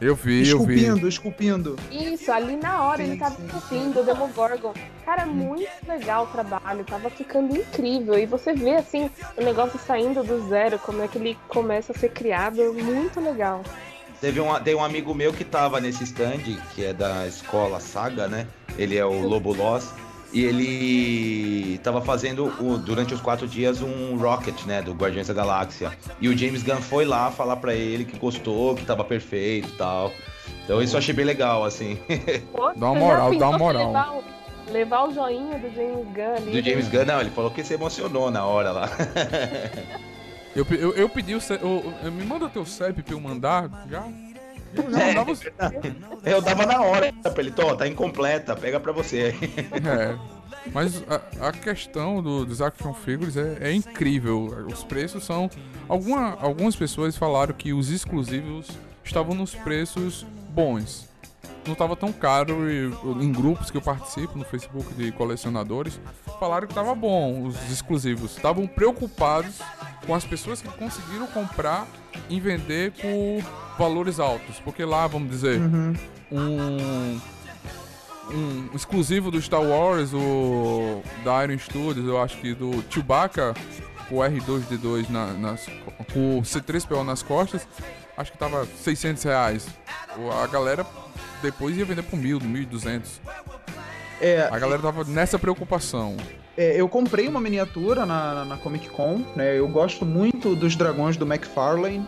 Eu vi, eu vi. Esculpindo, esculpindo. Isso, ali na hora Sim, ele tava sim, esculpindo o Demogorgon. Cara, muito legal o trabalho, tava ficando incrível. E você vê, assim, o negócio saindo do zero, como é que ele começa a ser criado, muito legal. Teve um, tem um amigo meu que tava nesse stand, que é da escola Saga, né? Ele é o Lobo Loss. E ele tava fazendo o- durante os quatro dias um Rocket, né? Do Guardiões da Galáxia. E o James Gunn foi lá falar pra ele que gostou, que tava perfeito e tal. Então isso eu achei bem legal, assim. Pô, Dá uma moral, dá uma moral. Levar, o- levar o joinha do James Gunn ali. Do James Gunn, não, ele falou que se emocionou na hora lá. Eu, eu, eu pedi o CEP. eu- eu- me manda teu CEP pra eu mandar já. Eu já mandava o CEP. Eu dava na hora pra ele, Tó, tá incompleta, pega pra você. É. Mas a, a questão do- dos action figures é, é incrível. Os preços são. Alguma, algumas pessoas falaram que os exclusivos estavam nos preços bons. Não estava tão caro e em grupos que eu participo no Facebook de colecionadores falaram que estava bom os exclusivos. Estavam preocupados com as pessoas que conseguiram comprar e vender por valores altos, porque lá, vamos dizer, um um exclusivo do Star Wars, o da Iron Studios, eu acho que do Chewbacca, o R2D2 na, nas, com o C3PO nas costas, acho que tava 600 reais. A galera depois ia vender por mil, 1.200. É, A galera tava nessa preocupação. É, eu comprei uma miniatura na, na Comic Con, né? Eu gosto muito dos dragões do McFarlane.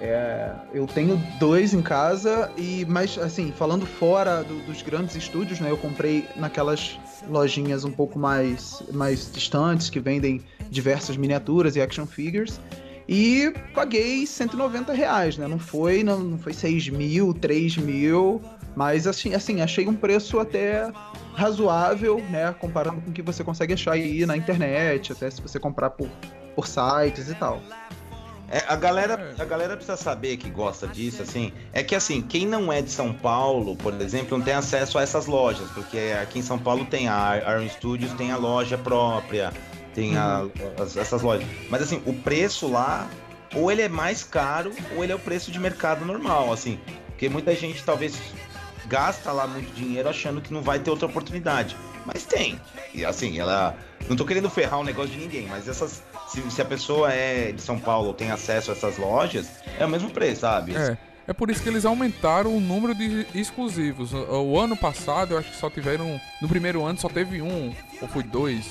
É, eu tenho dois em casa, e mas assim, falando fora do- dos grandes estúdios, né? Eu comprei naquelas lojinhas um pouco mais, mais distantes que vendem diversas miniaturas e action figures. E paguei 190 reais, né? Não foi, não, não foi 6 mil, 3 mil, mas assim, assim, achei um preço até razoável, né? Comparando com o que você consegue achar aí na internet, até se você comprar por, por sites e tal. É, a, galera, a galera precisa saber que gosta disso, assim. É que assim, quem não é de São Paulo, por exemplo, não tem acesso a essas lojas, porque aqui em São Paulo tem a Iron Studios, tem a loja própria, tem a- as- essas lojas. Mas assim, o preço lá, ou ele é mais caro, ou ele é o preço de mercado normal, assim. Porque muita gente talvez gasta lá muito dinheiro achando que não vai ter outra oportunidade. Mas tem. E assim, ela. Não tô querendo ferrar o negócio de ninguém, mas essas. Se, se a pessoa é de São Paulo ou tem acesso a essas lojas, é o mesmo preço, sabe? É. É por isso que eles aumentaram o número de exclusivos. O, o ano passado, eu acho que só tiveram. No primeiro ano só teve um, ou foi dois,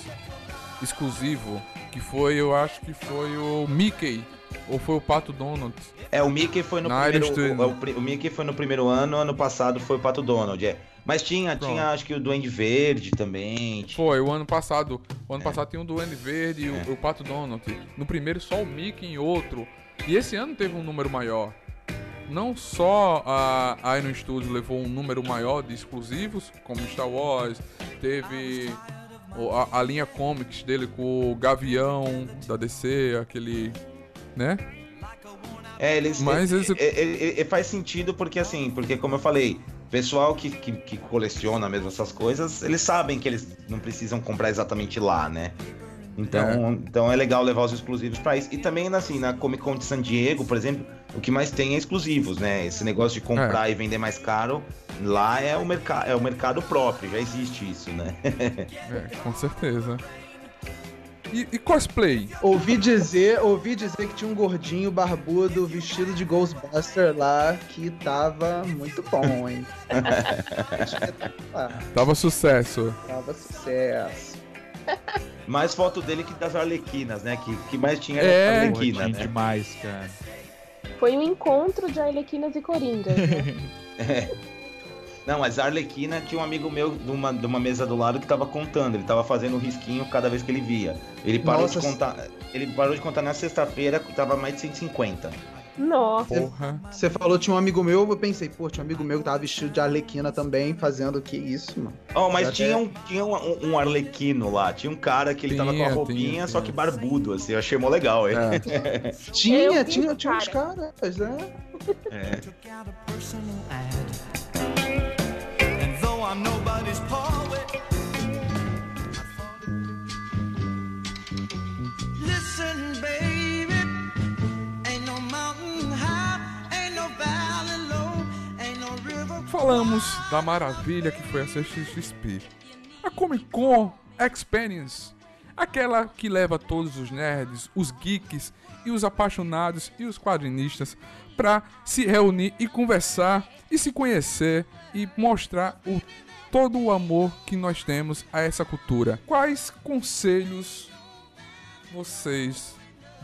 exclusivo. Que foi, eu acho que foi o Mickey. Ou foi o Pato Donald. É, o Mickey foi no Na primeiro. Iron Studio. O, o o Mickey foi no primeiro ano, ano passado foi o Pato Donald, é. Mas tinha, Pronto. tinha acho que o Duende Verde também. tinha- Foi, o ano passado. O ano passado tinha o Duende Verde e o, o Pato Donald. No primeiro só o Mickey em outro. E esse ano teve um número maior. Não só a Iron Studios levou um número maior de exclusivos, como Star Wars, teve o- a, a linha comics dele com o Gavião da DC, aquele. né? É, eles. Mas é- esse- é- é- é- faz sentido porque assim, porque como eu falei, pessoal que, que, que coleciona mesmo essas coisas, eles sabem que eles não precisam comprar exatamente lá, né? Então, então é legal levar os exclusivos pra isso. E também, assim, na Comic Con de San Diego, por exemplo, o que mais tem é exclusivos, né? Esse negócio de comprar e vender mais caro, lá é o, merca é o mercado próprio, já existe isso, né? É, com certeza. E, e cosplay? Ouvi dizer, ouvi dizer que tinha um gordinho barbudo vestido de Ghostbuster lá que tava muito bom, hein? Espetacular, Tava sucesso. tava sucesso. mais foto dele que das Arlequinas, né? Que, que mais tinha É. Arlequina, tinha né? demais, cara. Foi um encontro de Arlequinas e Coringas, né? Não, mas a Arlequina tinha um amigo meu de uma, de uma mesa do lado que tava contando. Ele tava fazendo um risquinho cada vez que ele via. Ele parou Nossa, de contar. Ele parou de contar na sexta-feira, tava mais de 150. Nossa. Porra. Você falou tinha um amigo meu, eu pensei, pô, tinha um amigo meu que tava vestido de Arlequina também, fazendo o que isso, mano. Oh, mas Já tinha, até- um, tinha um, um arlequino lá. Tinha um cara que ele tava com a Tinha, roupinha, tinha, só tinha. que barbudo, assim. Eu achei mó legal, hein? Tinha, Eu vi tinha, esse tinha uns caras, né? took out Falamos da maravilha que foi a CXP. A Comic Con Experience. Aquela que leva todos os nerds, os geeks e os apaixonados e os quadrinistas para se reunir e conversar e se conhecer e mostrar o, todo o amor que nós temos a essa cultura. Quais conselhos vocês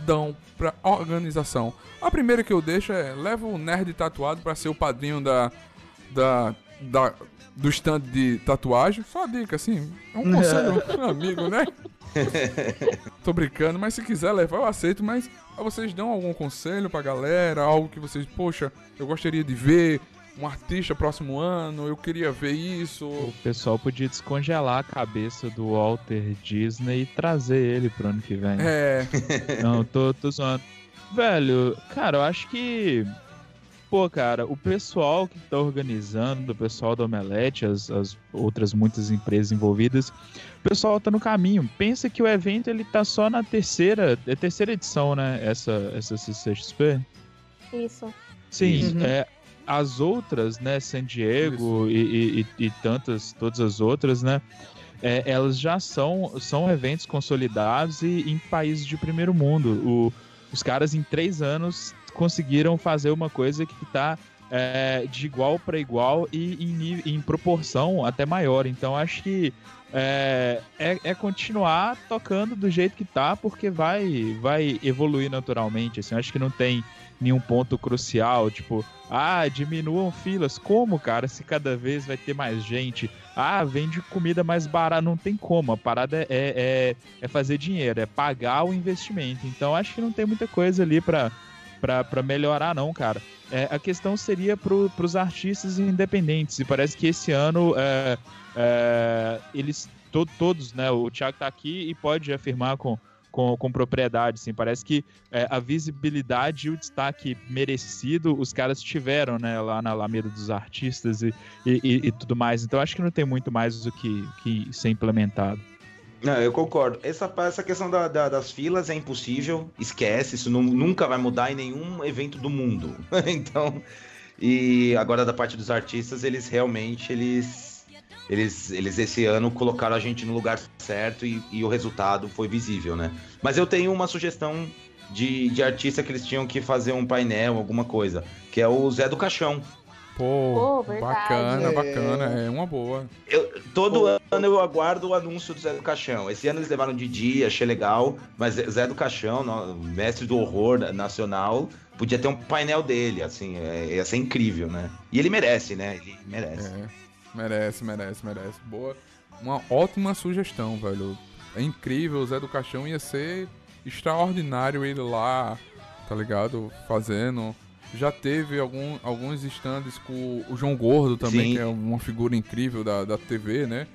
dão pra organização? A primeira que eu deixo é leva o nerd tatuado pra ser o padrinho da, da, da do stand de tatuagem. Só uma dica assim, é um conselho amigo, né? Tô brincando, mas se quiser levar eu aceito, mas vocês dão algum conselho pra galera, algo que vocês, poxa, eu gostaria de ver um artista próximo ano, eu queria ver isso. O pessoal podia descongelar a cabeça do Walter Disney e trazer ele pro ano que vem. É, Não, tô, tô zoando. Velho, cara, eu acho que. Pô, cara, o pessoal que tá organizando, o pessoal do Omelete, as, as outras muitas empresas envolvidas, o pessoal tá no caminho. Pensa que o evento ele tá só na terceira, é terceira edição, né? Essa, essa CCXP. Isso. Sim, Uhum. é, as outras, né, San Diego e, e- e- e tantas, todas as outras, né, é, elas já são, são eventos consolidados e em países de primeiro mundo. O- os caras em três anos conseguiram fazer uma coisa que está de igual para igual e em, em proporção até maior. Então acho que é, é, é continuar tocando do jeito que tá, porque vai, vai evoluir naturalmente. Assim, acho que não tem nenhum ponto crucial, tipo, ah, diminuam filas. Como, cara, se cada vez vai ter mais gente? Ah, vende comida mais barata. Não tem como. A parada é, é, é fazer dinheiro, é pagar o investimento. Então acho que não tem muita coisa ali pra, pra melhorar, não, cara. É, a questão seria pro, pros artistas independentes. E parece que esse ano é, é, eles to- todos, né? O Thiago tá aqui e pode afirmar com, com, com propriedade, assim. Parece que é, a visibilidade e o destaque merecido os caras tiveram, né, lá na Alameda dos Artistas e, e, e- e tudo mais. Então acho que não tem muito mais o que, que ser implementado. Não, eu concordo. Essa, essa questão da- da- das filas é impossível. Esquece, isso nu- nunca vai mudar em nenhum evento do mundo. então, e agora da parte dos artistas, eles realmente, eles, eles, eles esse ano colocaram a gente no lugar certo e, e o resultado foi visível, né? Mas eu tenho uma sugestão de, de artista que eles tinham que fazer um painel, alguma coisa, que é o Zé do Caixão. Pô, Pô, bacana, É. bacana. É uma boa. Eu- todo ano eu aguardo o anúncio do Zé do Caixão. Esse ano eles levaram de dia, achei legal. Mas Zé do Caixão, mestre do horror na- nacional, podia ter um painel dele, assim, é, ia ser incrível, né? E ele merece, né? Ele merece. É, merece, merece, merece. Boa. Uma ótima sugestão, velho. É incrível, o Zé do Caixão ia ser extraordinário ele lá, tá ligado? Fazendo. Já teve algum, alguns stands com o João Gordo também, Sim. que é uma figura incrível da, da TV, né?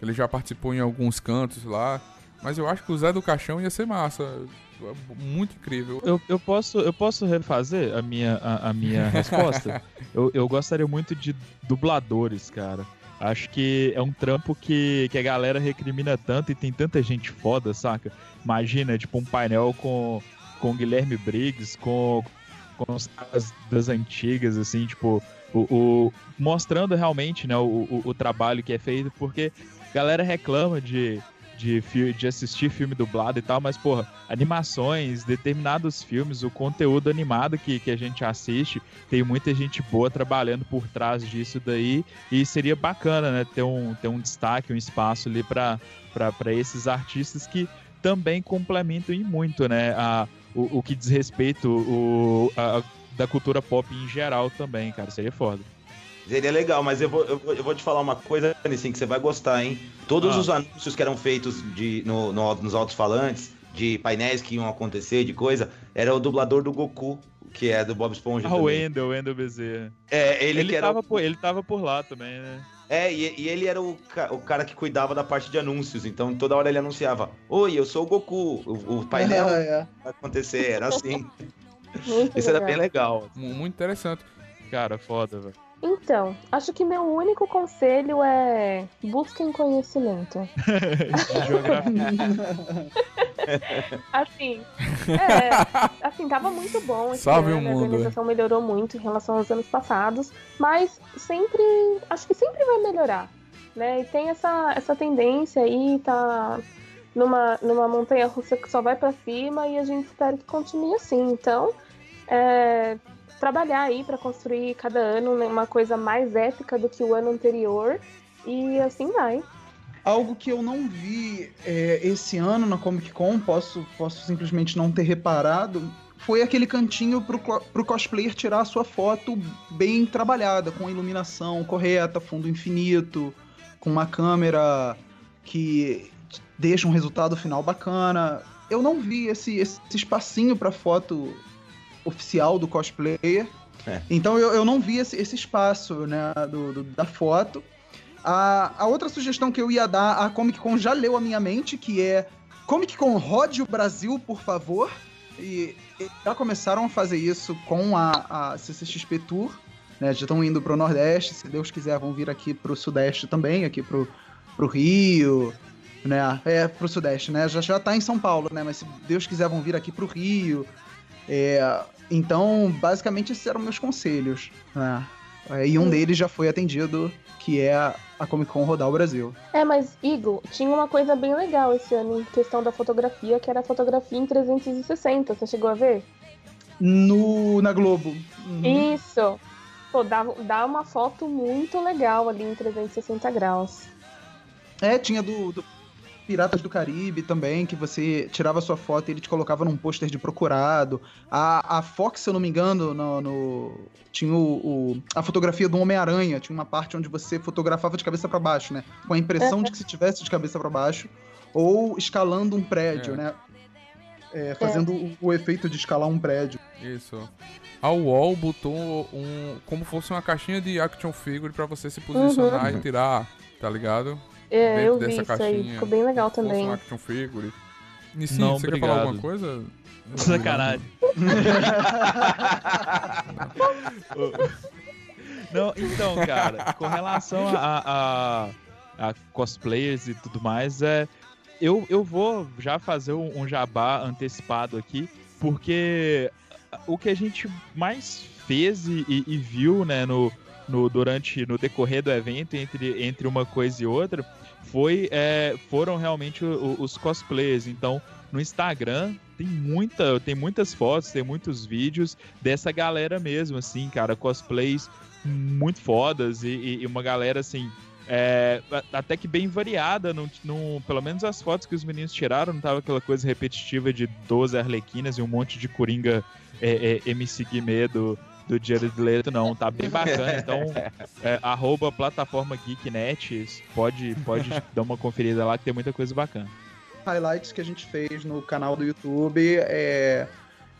Ele já participou em alguns cantos lá. Mas eu acho que o Zé do Caixão ia ser massa. É Muito incrível. Eu, eu, posso, eu posso refazer a minha, a, a minha resposta? eu, eu gostaria muito de dubladores, cara. Acho que é um trampo que, que a galera recrimina tanto e tem tanta gente foda, saca? Imagina, tipo, um painel com, com o Guilherme Briggs, com, com os caras das antigas, assim, tipo, o, o- mostrando realmente né, o, o, o trabalho que é feito, porque a galera reclama de, de, de assistir filme dublado e tal, mas, porra, animações, determinados filmes, o conteúdo animado que, que a gente assiste, tem muita gente boa trabalhando por trás disso daí, e seria bacana, né, ter um, ter um destaque, um espaço ali para esses artistas que também complementam e muito, né, a, o, o que diz respeito o, a- da cultura pop em geral também, cara, seria foda. Seria legal, mas eu vou, eu, vou- eu vou te falar uma coisa, Nissin, que você vai gostar, hein? Todos Ah. os anúncios que eram feitos de, no, no- nos altos-falantes, de painéis que iam acontecer, de coisa, era o dublador do Goku, que é do Bob Esponja. Ah, o também. Wendel, o Wendel Bezerra. É, ele, Ele, que era tava o- por, ele tava por lá também, né? É, e, e ele era o, ca- o cara que cuidava da parte de anúncios, então toda hora ele anunciava: Oi, eu sou o Goku, o, o painel É, vai acontecer, era assim. Isso era bem legal. Mu- Muito interessante. Cara, foda, velho. Então, acho que meu único conselho é busquem conhecimento. Assim, é, assim, tava muito bom esse Salve o ano, a mundo, organização melhorou muito em relação aos anos passados, mas sempre, acho que sempre vai melhorar, né? E tem essa, essa tendência aí, tá numa, numa montanha russa que só vai pra cima e a gente espera que continue assim. Então, é, trabalhar aí pra construir cada ano uma coisa mais épica do que o ano anterior e assim vai. Algo que eu não vi é, esse ano na Comic Con, posso, posso simplesmente não ter reparado, foi aquele cantinho co- pro cosplayer tirar a sua foto bem trabalhada, com iluminação correta, fundo infinito, com uma câmera que deixa um resultado final bacana. Eu não vi esse, esse espacinho pra foto oficial do cosplayer. É. Então eu, eu não vi esse, esse espaço né, do, do- da foto. A, a outra sugestão que eu ia dar, a Comic Con já leu a minha mente, que é Comic Con rode o Brasil, por favor. E, e já começaram a fazer isso com a, a CCXP Tour. Né, já estão indo pro Nordeste, se Deus quiser vão vir aqui pro Sudeste também, aqui pro, pro Rio, né? É, pro Sudeste, né? Já, já tá em São Paulo, né? Mas se Deus quiser vão vir aqui pro Rio. É, então, basicamente, esses eram meus conselhos, né? É, E um deles já foi atendido, que é a a Comic Con rodar o Brasil. É, mas, Igor, tinha uma coisa bem legal esse ano em questão da fotografia, que era a fotografia em 360. Você chegou a ver? No, na Globo. Uhum. Isso! Pô, dá, dá uma foto muito legal ali em 360 graus. É, tinha do, do Piratas do Caribe também, que você tirava sua foto e ele te colocava num pôster de procurado. A, a Fox, se eu não me engano, no, no- tinha o, o- a fotografia do Homem-Aranha. Tinha uma parte onde você fotografava de cabeça pra baixo, né? Com a impressão de que se tivesse de cabeça pra baixo. Ou escalando um prédio, É. né? É, fazendo o, o efeito de escalar um prédio. Isso. A UOL botou um. como fosse uma caixinha de action figure pra você se posicionar e tirar, tá ligado? É, eu vi isso aí, ficou bem legal também. um action figure. Nissin, Não, você quer falar obrigado. alguma coisa? Sacanagem. Não, então, cara, com relação a, a, a cosplayers e tudo mais, é, eu, eu vou já fazer um, um jabá antecipado aqui, porque o que a gente mais fez e, e- e viu, né, no, no, durante, no decorrer do evento, entre, entre uma coisa e outra, foi, é, foram realmente o- o- os cosplayers. Então, no Instagram tem muita, tem muitas fotos, tem muitos vídeos dessa galera mesmo, assim, cara, cosplays muito fodas e, e- e uma galera assim. é, até que bem variada, não, pelo menos as fotos que os meninos tiraram, não tava aquela coisa repetitiva de 12 arlequinas e um monte de coringa é, é, MC do, do Jared Leto, não, tá bem bacana. Então, é, arroba plataforma Geeknet, pode, pode dar uma conferida lá que tem muita coisa bacana. highlights que a gente fez no canal do YouTube é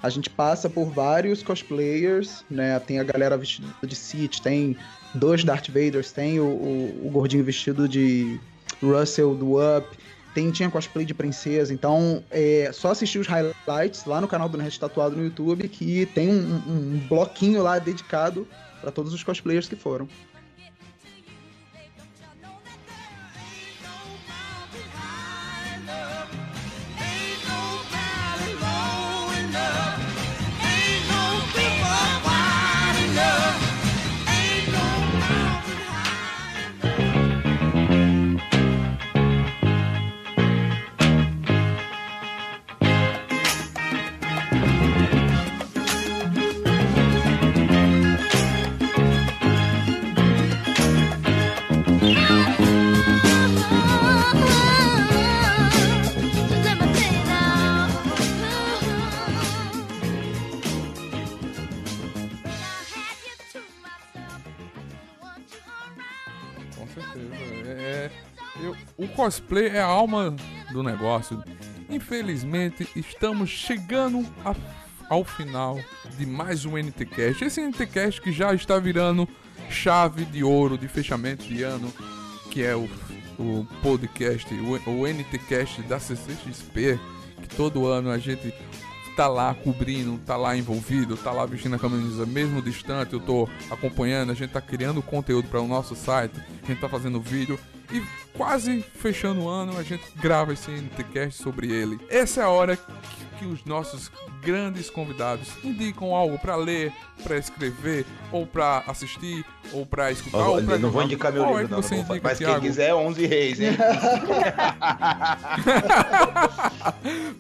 a gente passa por vários cosplayers, né? Tem a galera vestida de Sith, tem dois Darth Vaders, tem o, o, o gordinho vestido de Russell do Up, tem, tinha cosplay de princesa, então é só assistir os highlights lá no canal do Nerd Tatuado no YouTube que tem um, um- bloquinho lá dedicado para todos os cosplayers que foram. O cosplay é a alma do negócio. Infelizmente, estamos chegando a- ao final de mais um NTCast. Esse NTCast que já está virando chave de ouro de fechamento de ano, que é o, o podcast, o, o NTCast da CCXP, que todo ano a gente tá lá cobrindo, tá lá envolvido, tá lá vestindo a camisa mesmo distante, eu tô acompanhando, a gente tá criando conteúdo para o nosso site, a gente tá fazendo vídeo e quase fechando o ano a gente grava esse NTcast sobre ele. Essa é a hora que, que os nossos grandes convidados indicam algo para ler, para escrever, ou para assistir, ou para escutar, Ó, ou pra não vou indicar meu Qual livro, é que não, não indica, Mas quem Thiago? quiser, 11 reis, hein?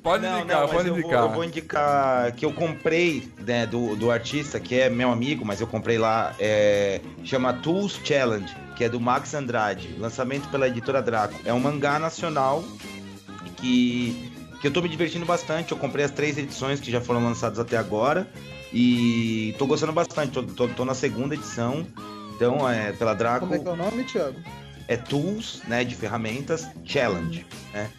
Pode Não, indicar, não, pode eu indicar. Vou, eu vou indicar que eu comprei né, do, do artista, que é meu amigo, mas eu comprei lá, é, chama Tools Challenge, que é do Max Andrade, lançamento pela editora Draco. É um mangá nacional que, que eu tô me divertindo bastante. Eu comprei as três edições que já foram lançadas até agora e tô gostando bastante. Tô, tô- tô na segunda edição. Então, é pela Draco Como é que é o nome, Thiago? é tools, né, de ferramentas, challenge, né?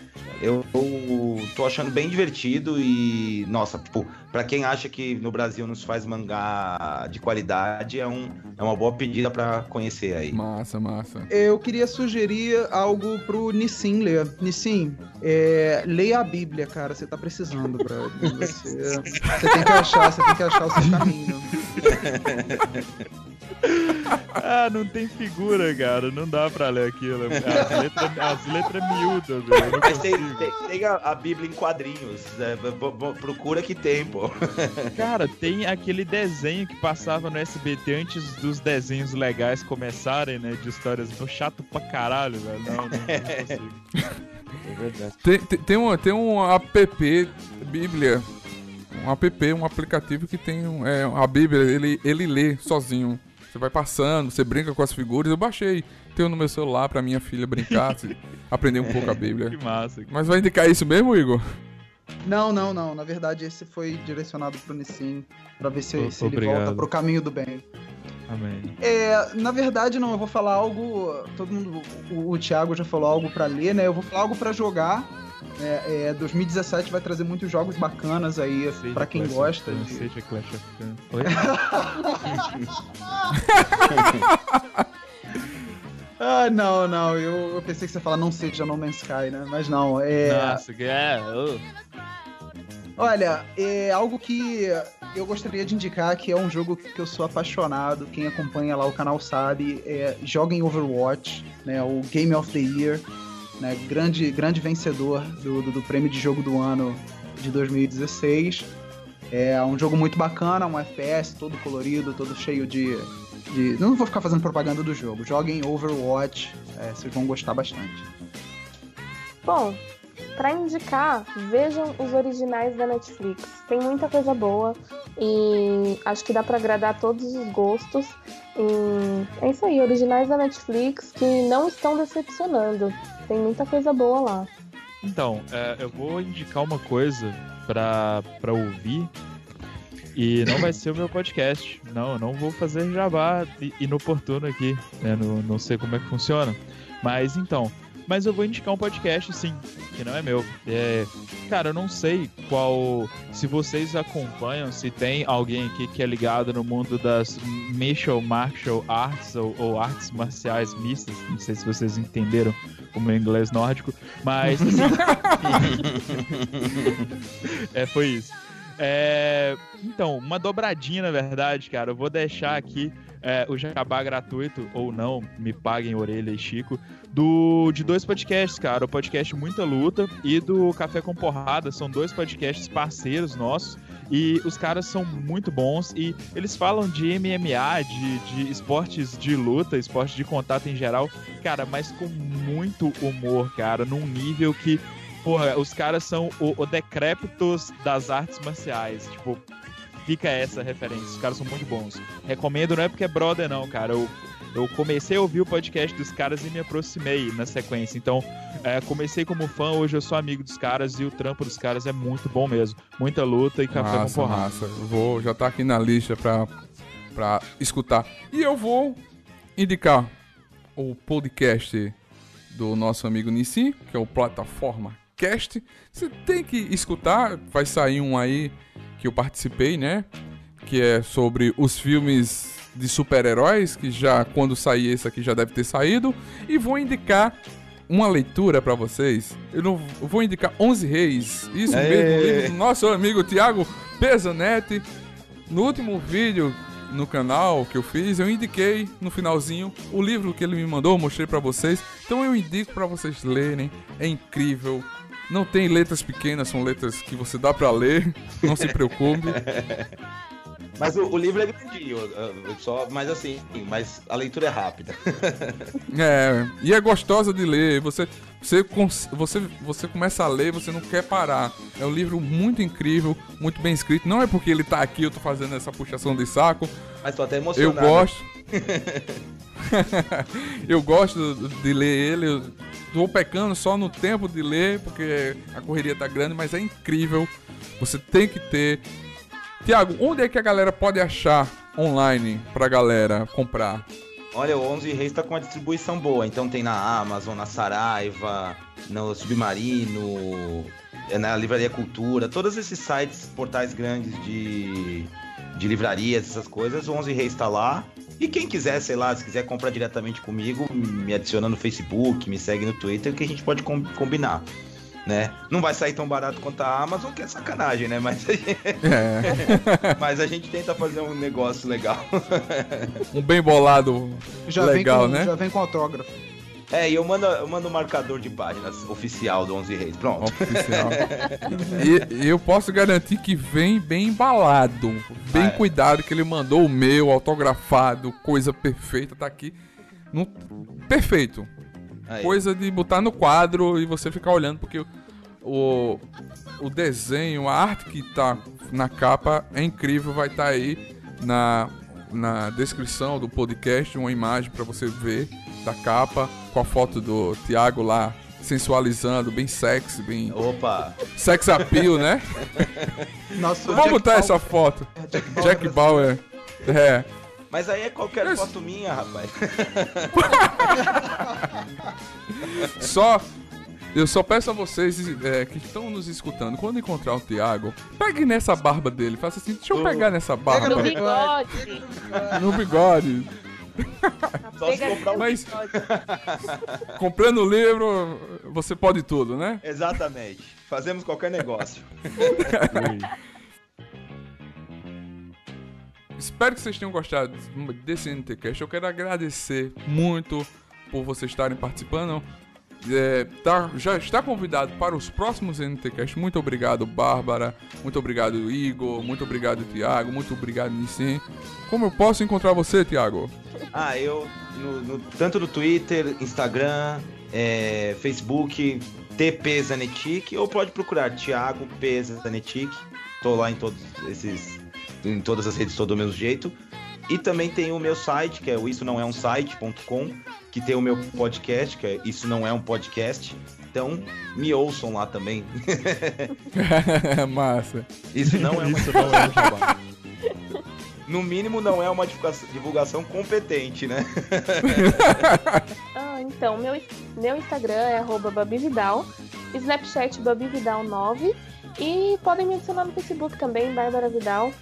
Eu, eu tô achando bem divertido e, nossa, tipo, pra quem acha que no Brasil não se faz mangá de qualidade, é, um, é uma boa pedida pra conhecer aí. Massa, massa. Eu queria sugerir algo pro Nissim ler. Nissim, é, leia a Bíblia, cara. Você tá precisando, brother. Você, você tem que achar, você tem que achar o seu caminho. Ah, não tem figura, cara. Não dá pra ler aquilo. As letras, as letras miúdas, velho. Mas tem, consigo. tem, tem a, a Bíblia em quadrinhos, né? B- b- procura que tem, pô. Cara, tem aquele desenho que passava no SBT antes dos desenhos legais começarem, né? De histórias Tô chato pra caralho, velho. Não, não, não consigo. É verdade. Tem, tem, tem um, tem um app Bíblia. Um app, um aplicativo que tem um, é, a Bíblia, ele, ele lê sozinho. Você vai passando, você brinca com as figuras. Eu baixei, tenho no meu celular pra minha filha brincar, se- aprender um pouco a Bíblia. Que massa. Mas vai indicar isso mesmo, Igor? Não, não, não. Na verdade, esse foi direcionado pro Nissim pra ver se, O- se ele volta pro caminho do bem. Amém. É, na verdade, não, eu vou falar algo. Todo mundo. O, o Thiago já falou algo pra ler, né? Eu vou falar algo pra jogar. É, é, 2017 vai trazer muitos jogos bacanas aí Seja pra quem Clash gosta. of Clans, de- Seja Clash of Clans. Oi? Ah, não, não. Eu, eu pensei que você ia falar não seja No Man's Sky, né? Mas não. É, Nossa, que é. Olha, é algo que eu gostaria de indicar que é um jogo que eu sou apaixonado. Quem acompanha lá o canal sabe. É, joga em Overwatch, né? O Game of the Year, né? Grande, grande vencedor do, do, do prêmio de jogo do ano de 2016. É um jogo muito bacana, um FPS todo colorido, todo cheio de. de... Não vou ficar fazendo propaganda do jogo. Joguem Overwatch, é, vocês vão gostar bastante. Bom, pra indicar, vejam os originais da Netflix. Tem muita coisa boa e acho que dá pra agradar todos os gostos. E é isso aí, originais da Netflix que não estão decepcionando. Tem muita coisa boa lá. Então, é, eu vou indicar uma coisa pra, pra ouvir. E não vai ser o meu podcast. Não, não vou fazer jabá inoportuno aqui. Né? Não, não sei como é que funciona. Mas então. Mas eu vou indicar um podcast, sim, que não é meu. É, cara, eu não sei qual. Se vocês acompanham, se tem alguém aqui que é ligado no mundo das martial, martial arts ou, ou artes marciais mistas. Não sei se vocês entenderam o meu inglês nórdico. Mas. é, foi isso. É, então, uma dobradinha, na verdade, cara. Eu vou deixar aqui é, o jabá gratuito, ou não, me paguem orelha e Chico, do, de dois podcasts, cara. O podcast Muita Luta e do Café com Porrada. São dois podcasts parceiros nossos. E os caras são muito bons e eles falam de MMA, de, de esportes de luta, esporte de contato em geral, cara, mas com muito humor, cara, num nível que Porra, os caras são o, o das artes marciais. Tipo, fica essa referência. Os caras são muito bons. Recomendo, não é porque é brother, não, cara. Eu, eu comecei a ouvir o podcast dos caras e me aproximei na sequência. Então, é, comecei como fã, hoje eu sou amigo dos caras e o trampo dos caras é muito bom mesmo. Muita luta e café com Massa, porrada. massa. Vou, já tá aqui na lista pra, pra escutar. E eu vou indicar o podcast do nosso amigo Nissin, que é o Plataforma Cast. Você tem que escutar, vai sair um aí que eu participei, né? Que é sobre os filmes de super-heróis, que já quando sair esse aqui já deve ter saído. E vou indicar uma leitura pra vocês. Eu, não, eu vou indicar 11 Reis. Isso Aê! mesmo, livro do nosso amigo Thiago Pesanetti. No último vídeo no canal que eu fiz, eu indiquei no finalzinho o livro que ele me mandou, eu mostrei pra vocês. Então eu indico pra vocês lerem. É incrível. Não tem letras pequenas, são letras que você dá pra ler. Não se preocupe. Mas o, o livro é grandinho, só, mas assim, mas a leitura é rápida. É, e é gostosa de ler. Você, você, você, você começa a ler, você não quer parar. É um livro muito incrível, muito bem escrito. Não é porque ele tá aqui, eu tô fazendo essa puxação de saco. Mas tô até Eu emocionado. gosto. eu gosto de ler ele. Eu tô pecando só no tempo de ler, porque a correria tá grande, mas é incrível. Você tem que ter. Tiago, onde é que a galera pode achar online pra galera comprar? Olha, o 11 Reis tá com uma distribuição boa, então tem na Amazon, na Saraiva, no Submarino, é na Livraria Cultura, todos esses sites, portais grandes de, de livrarias, essas coisas, o 11 Reis tá lá. E quem quiser, sei lá, se quiser comprar diretamente comigo, me adiciona no Facebook, me segue no Twitter, que a gente pode com- combinar. Né? Não vai sair tão barato quanto a Amazon, que é sacanagem, né? Mas, É, mas a gente tenta fazer um negócio legal. um bem bolado Já, legal, vem com, né? já vem com autógrafo. É, e eu mando, eu mando o marcador de páginas oficial do 11 Reis. Pronto. Oficial. e, eu posso garantir que vem bem embalado, bem Ah, é. cuidado, que ele mandou o meu, autografado, coisa perfeita, tá aqui. No... Perfeito. Aí. Coisa de botar no quadro e você ficar olhando, porque o, o desenho, a arte que tá na capa é incrível, vai estar aí na, na descrição do podcast, uma imagem pra você ver da capa, com a foto do Thiago lá sensualizando, bem sexy, bem Opa! sex appeal, né? Nosso Vamos Jack botar Bauer- essa foto. Jack Bauer Jack Bauer. É. Mas aí é qualquer Mas- foto minha, rapaz. Só. Eu só peço a vocês é, que estão nos escutando, quando encontrar o Thiago, pegue nessa barba dele. Faça assim, deixa eu pegar nessa barba. No bigode. No bigode. Só se comprar um. Mas comprando o livro, você pode tudo, né? Exatamente. Fazemos qualquer negócio. Espero que vocês tenham gostado desse NTCast. Eu quero agradecer muito por vocês estarem participando. É, tá- já está convidado para os próximos NTCast. Muito obrigado, Bárbara. Muito obrigado, Igor. Muito obrigado, Tiago. Muito obrigado, Nissin. Como eu posso encontrar você, Tiago? Ah, eu, no- no- tanto no Twitter, Instagram, é, Facebook, TP Zanetic, ou pode procurar Thiago P Zanetic. Tô lá em todos esses. em todas as redes, tô do mesmo jeito. E também tem o meu site, que é o isso não é um site.com, que tem o meu podcast, que é isso não é um podcast. Então, me ouçam lá também. Massa. Isso não é uma Isso não é um jabá. No mínimo, não é uma divulgação, competente, né? Ah, então, meu, meu Instagram é arroba babividal, Snapchat babividal9 e podem me adicionar no Facebook também, Bárbara Vidal.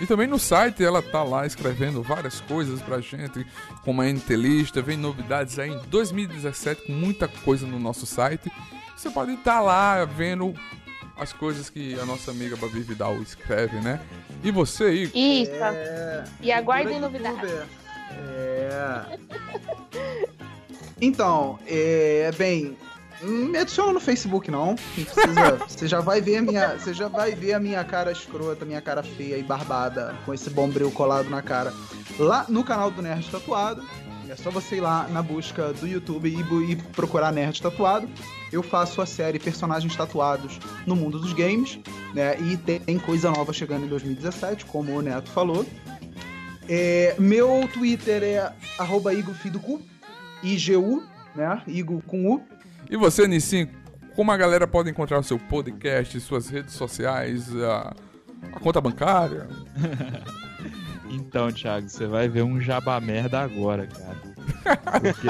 E também no site ela tá lá escrevendo várias coisas pra gente, como a NT Lista, vem novidades aí em 2017 com muita coisa no nosso site. Você pode estar lá vendo as coisas que a nossa amiga Babi Vidal escreve, né? E você, Igor? Isso, É... e aguardem novidades. É. Então, é, bem, não me adiciona no Facebook não. Você já vai ver a minha, você já vai ver a minha cara escrota, minha cara feia e barbada com esse bombril colado na cara lá no canal do Nerd Tatuado. É só você ir lá na busca do YouTube e, e procurar Nerd Tatuado. Eu faço a série Personagens Tatuados no Mundo dos Games, né? E tem coisa nova chegando em 2017, como o Neto falou. É, meu Twitter é arroba IgoFidocu, IGU, né? Igo com U. E você, Nissin, como a galera pode encontrar o seu podcast, suas redes sociais, a, a conta bancária? Então, Thiago, você vai ver um jabá merda agora, cara. Porque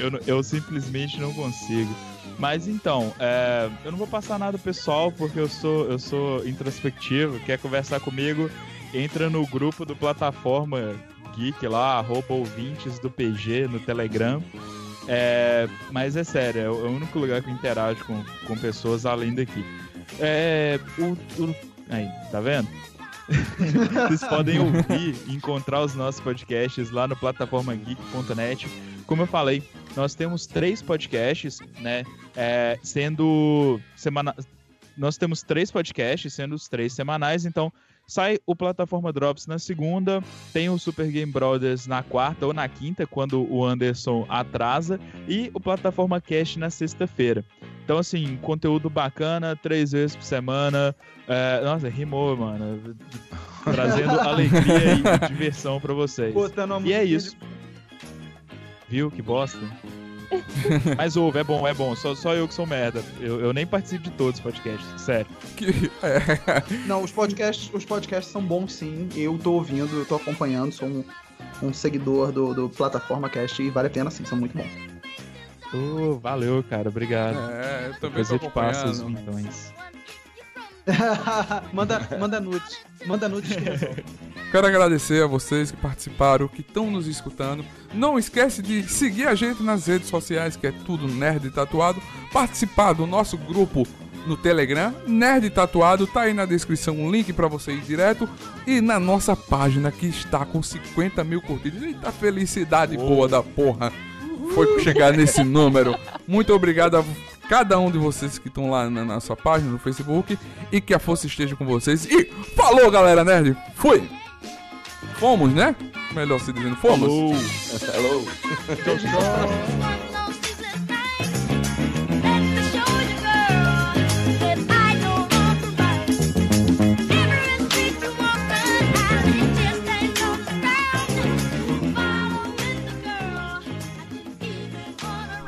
eu, eu simplesmente não consigo. Mas então, é, eu não vou passar nada pessoal porque eu sou, eu sou introspectivo. Quer conversar comigo? Entra no grupo do plataforma Geek lá, arroba ouvintes do PG no Telegram. É, mas é sério, é o é o único lugar que eu interajo com, com pessoas além daqui. É, o, o- aí, tá vendo? Vocês podem ouvir e encontrar os nossos podcasts lá no plataformageek.net. Como eu falei, nós temos três podcasts, né? é, sendo semana... Nós temos três podcasts, sendo os três semanais, então sai o Plataforma Drops na segunda, tem o Super Game Brothers na quarta ou na quinta, quando o Anderson atrasa, e o Plataforma Cast na sexta-feira. Então, assim, conteúdo bacana, três vezes por semana. É, nossa, rimou, mano. Trazendo alegria e diversão pra vocês. E é isso. Viu? Que bosta. Mas ouve, é bom, é bom. Só, só eu que sou merda. Eu, eu nem participo de todos os podcasts, sério. Que, é, Não, os podcasts, os podcasts são bons sim. Eu tô ouvindo, eu tô acompanhando, sou um, um seguidor do, do Plataforma Cast e vale a pena sim, são muito bons. Ô, valeu, cara. Obrigado. é, eu também Depois tô eu te passo os vintões. manda, manda nudes. Manda nudes que resolve. Quero agradecer a vocês que participaram, que estão nos escutando. Não esquece de seguir a gente nas redes sociais, que é tudo Nerd Tatuado. Participar do nosso grupo no Telegram, Nerd Tatuado, tá aí na descrição um link para você ir direto. E na nossa página que está com 50 mil curtidas. Eita felicidade boa da porra. Foi chegar nesse número. Muito obrigado a cada um de vocês que estão lá na nossa página no Facebook. E que a força esteja com vocês. E falou, galera nerd. Fui! Fomos, né? Melhor se dizendo, fomos. Hello.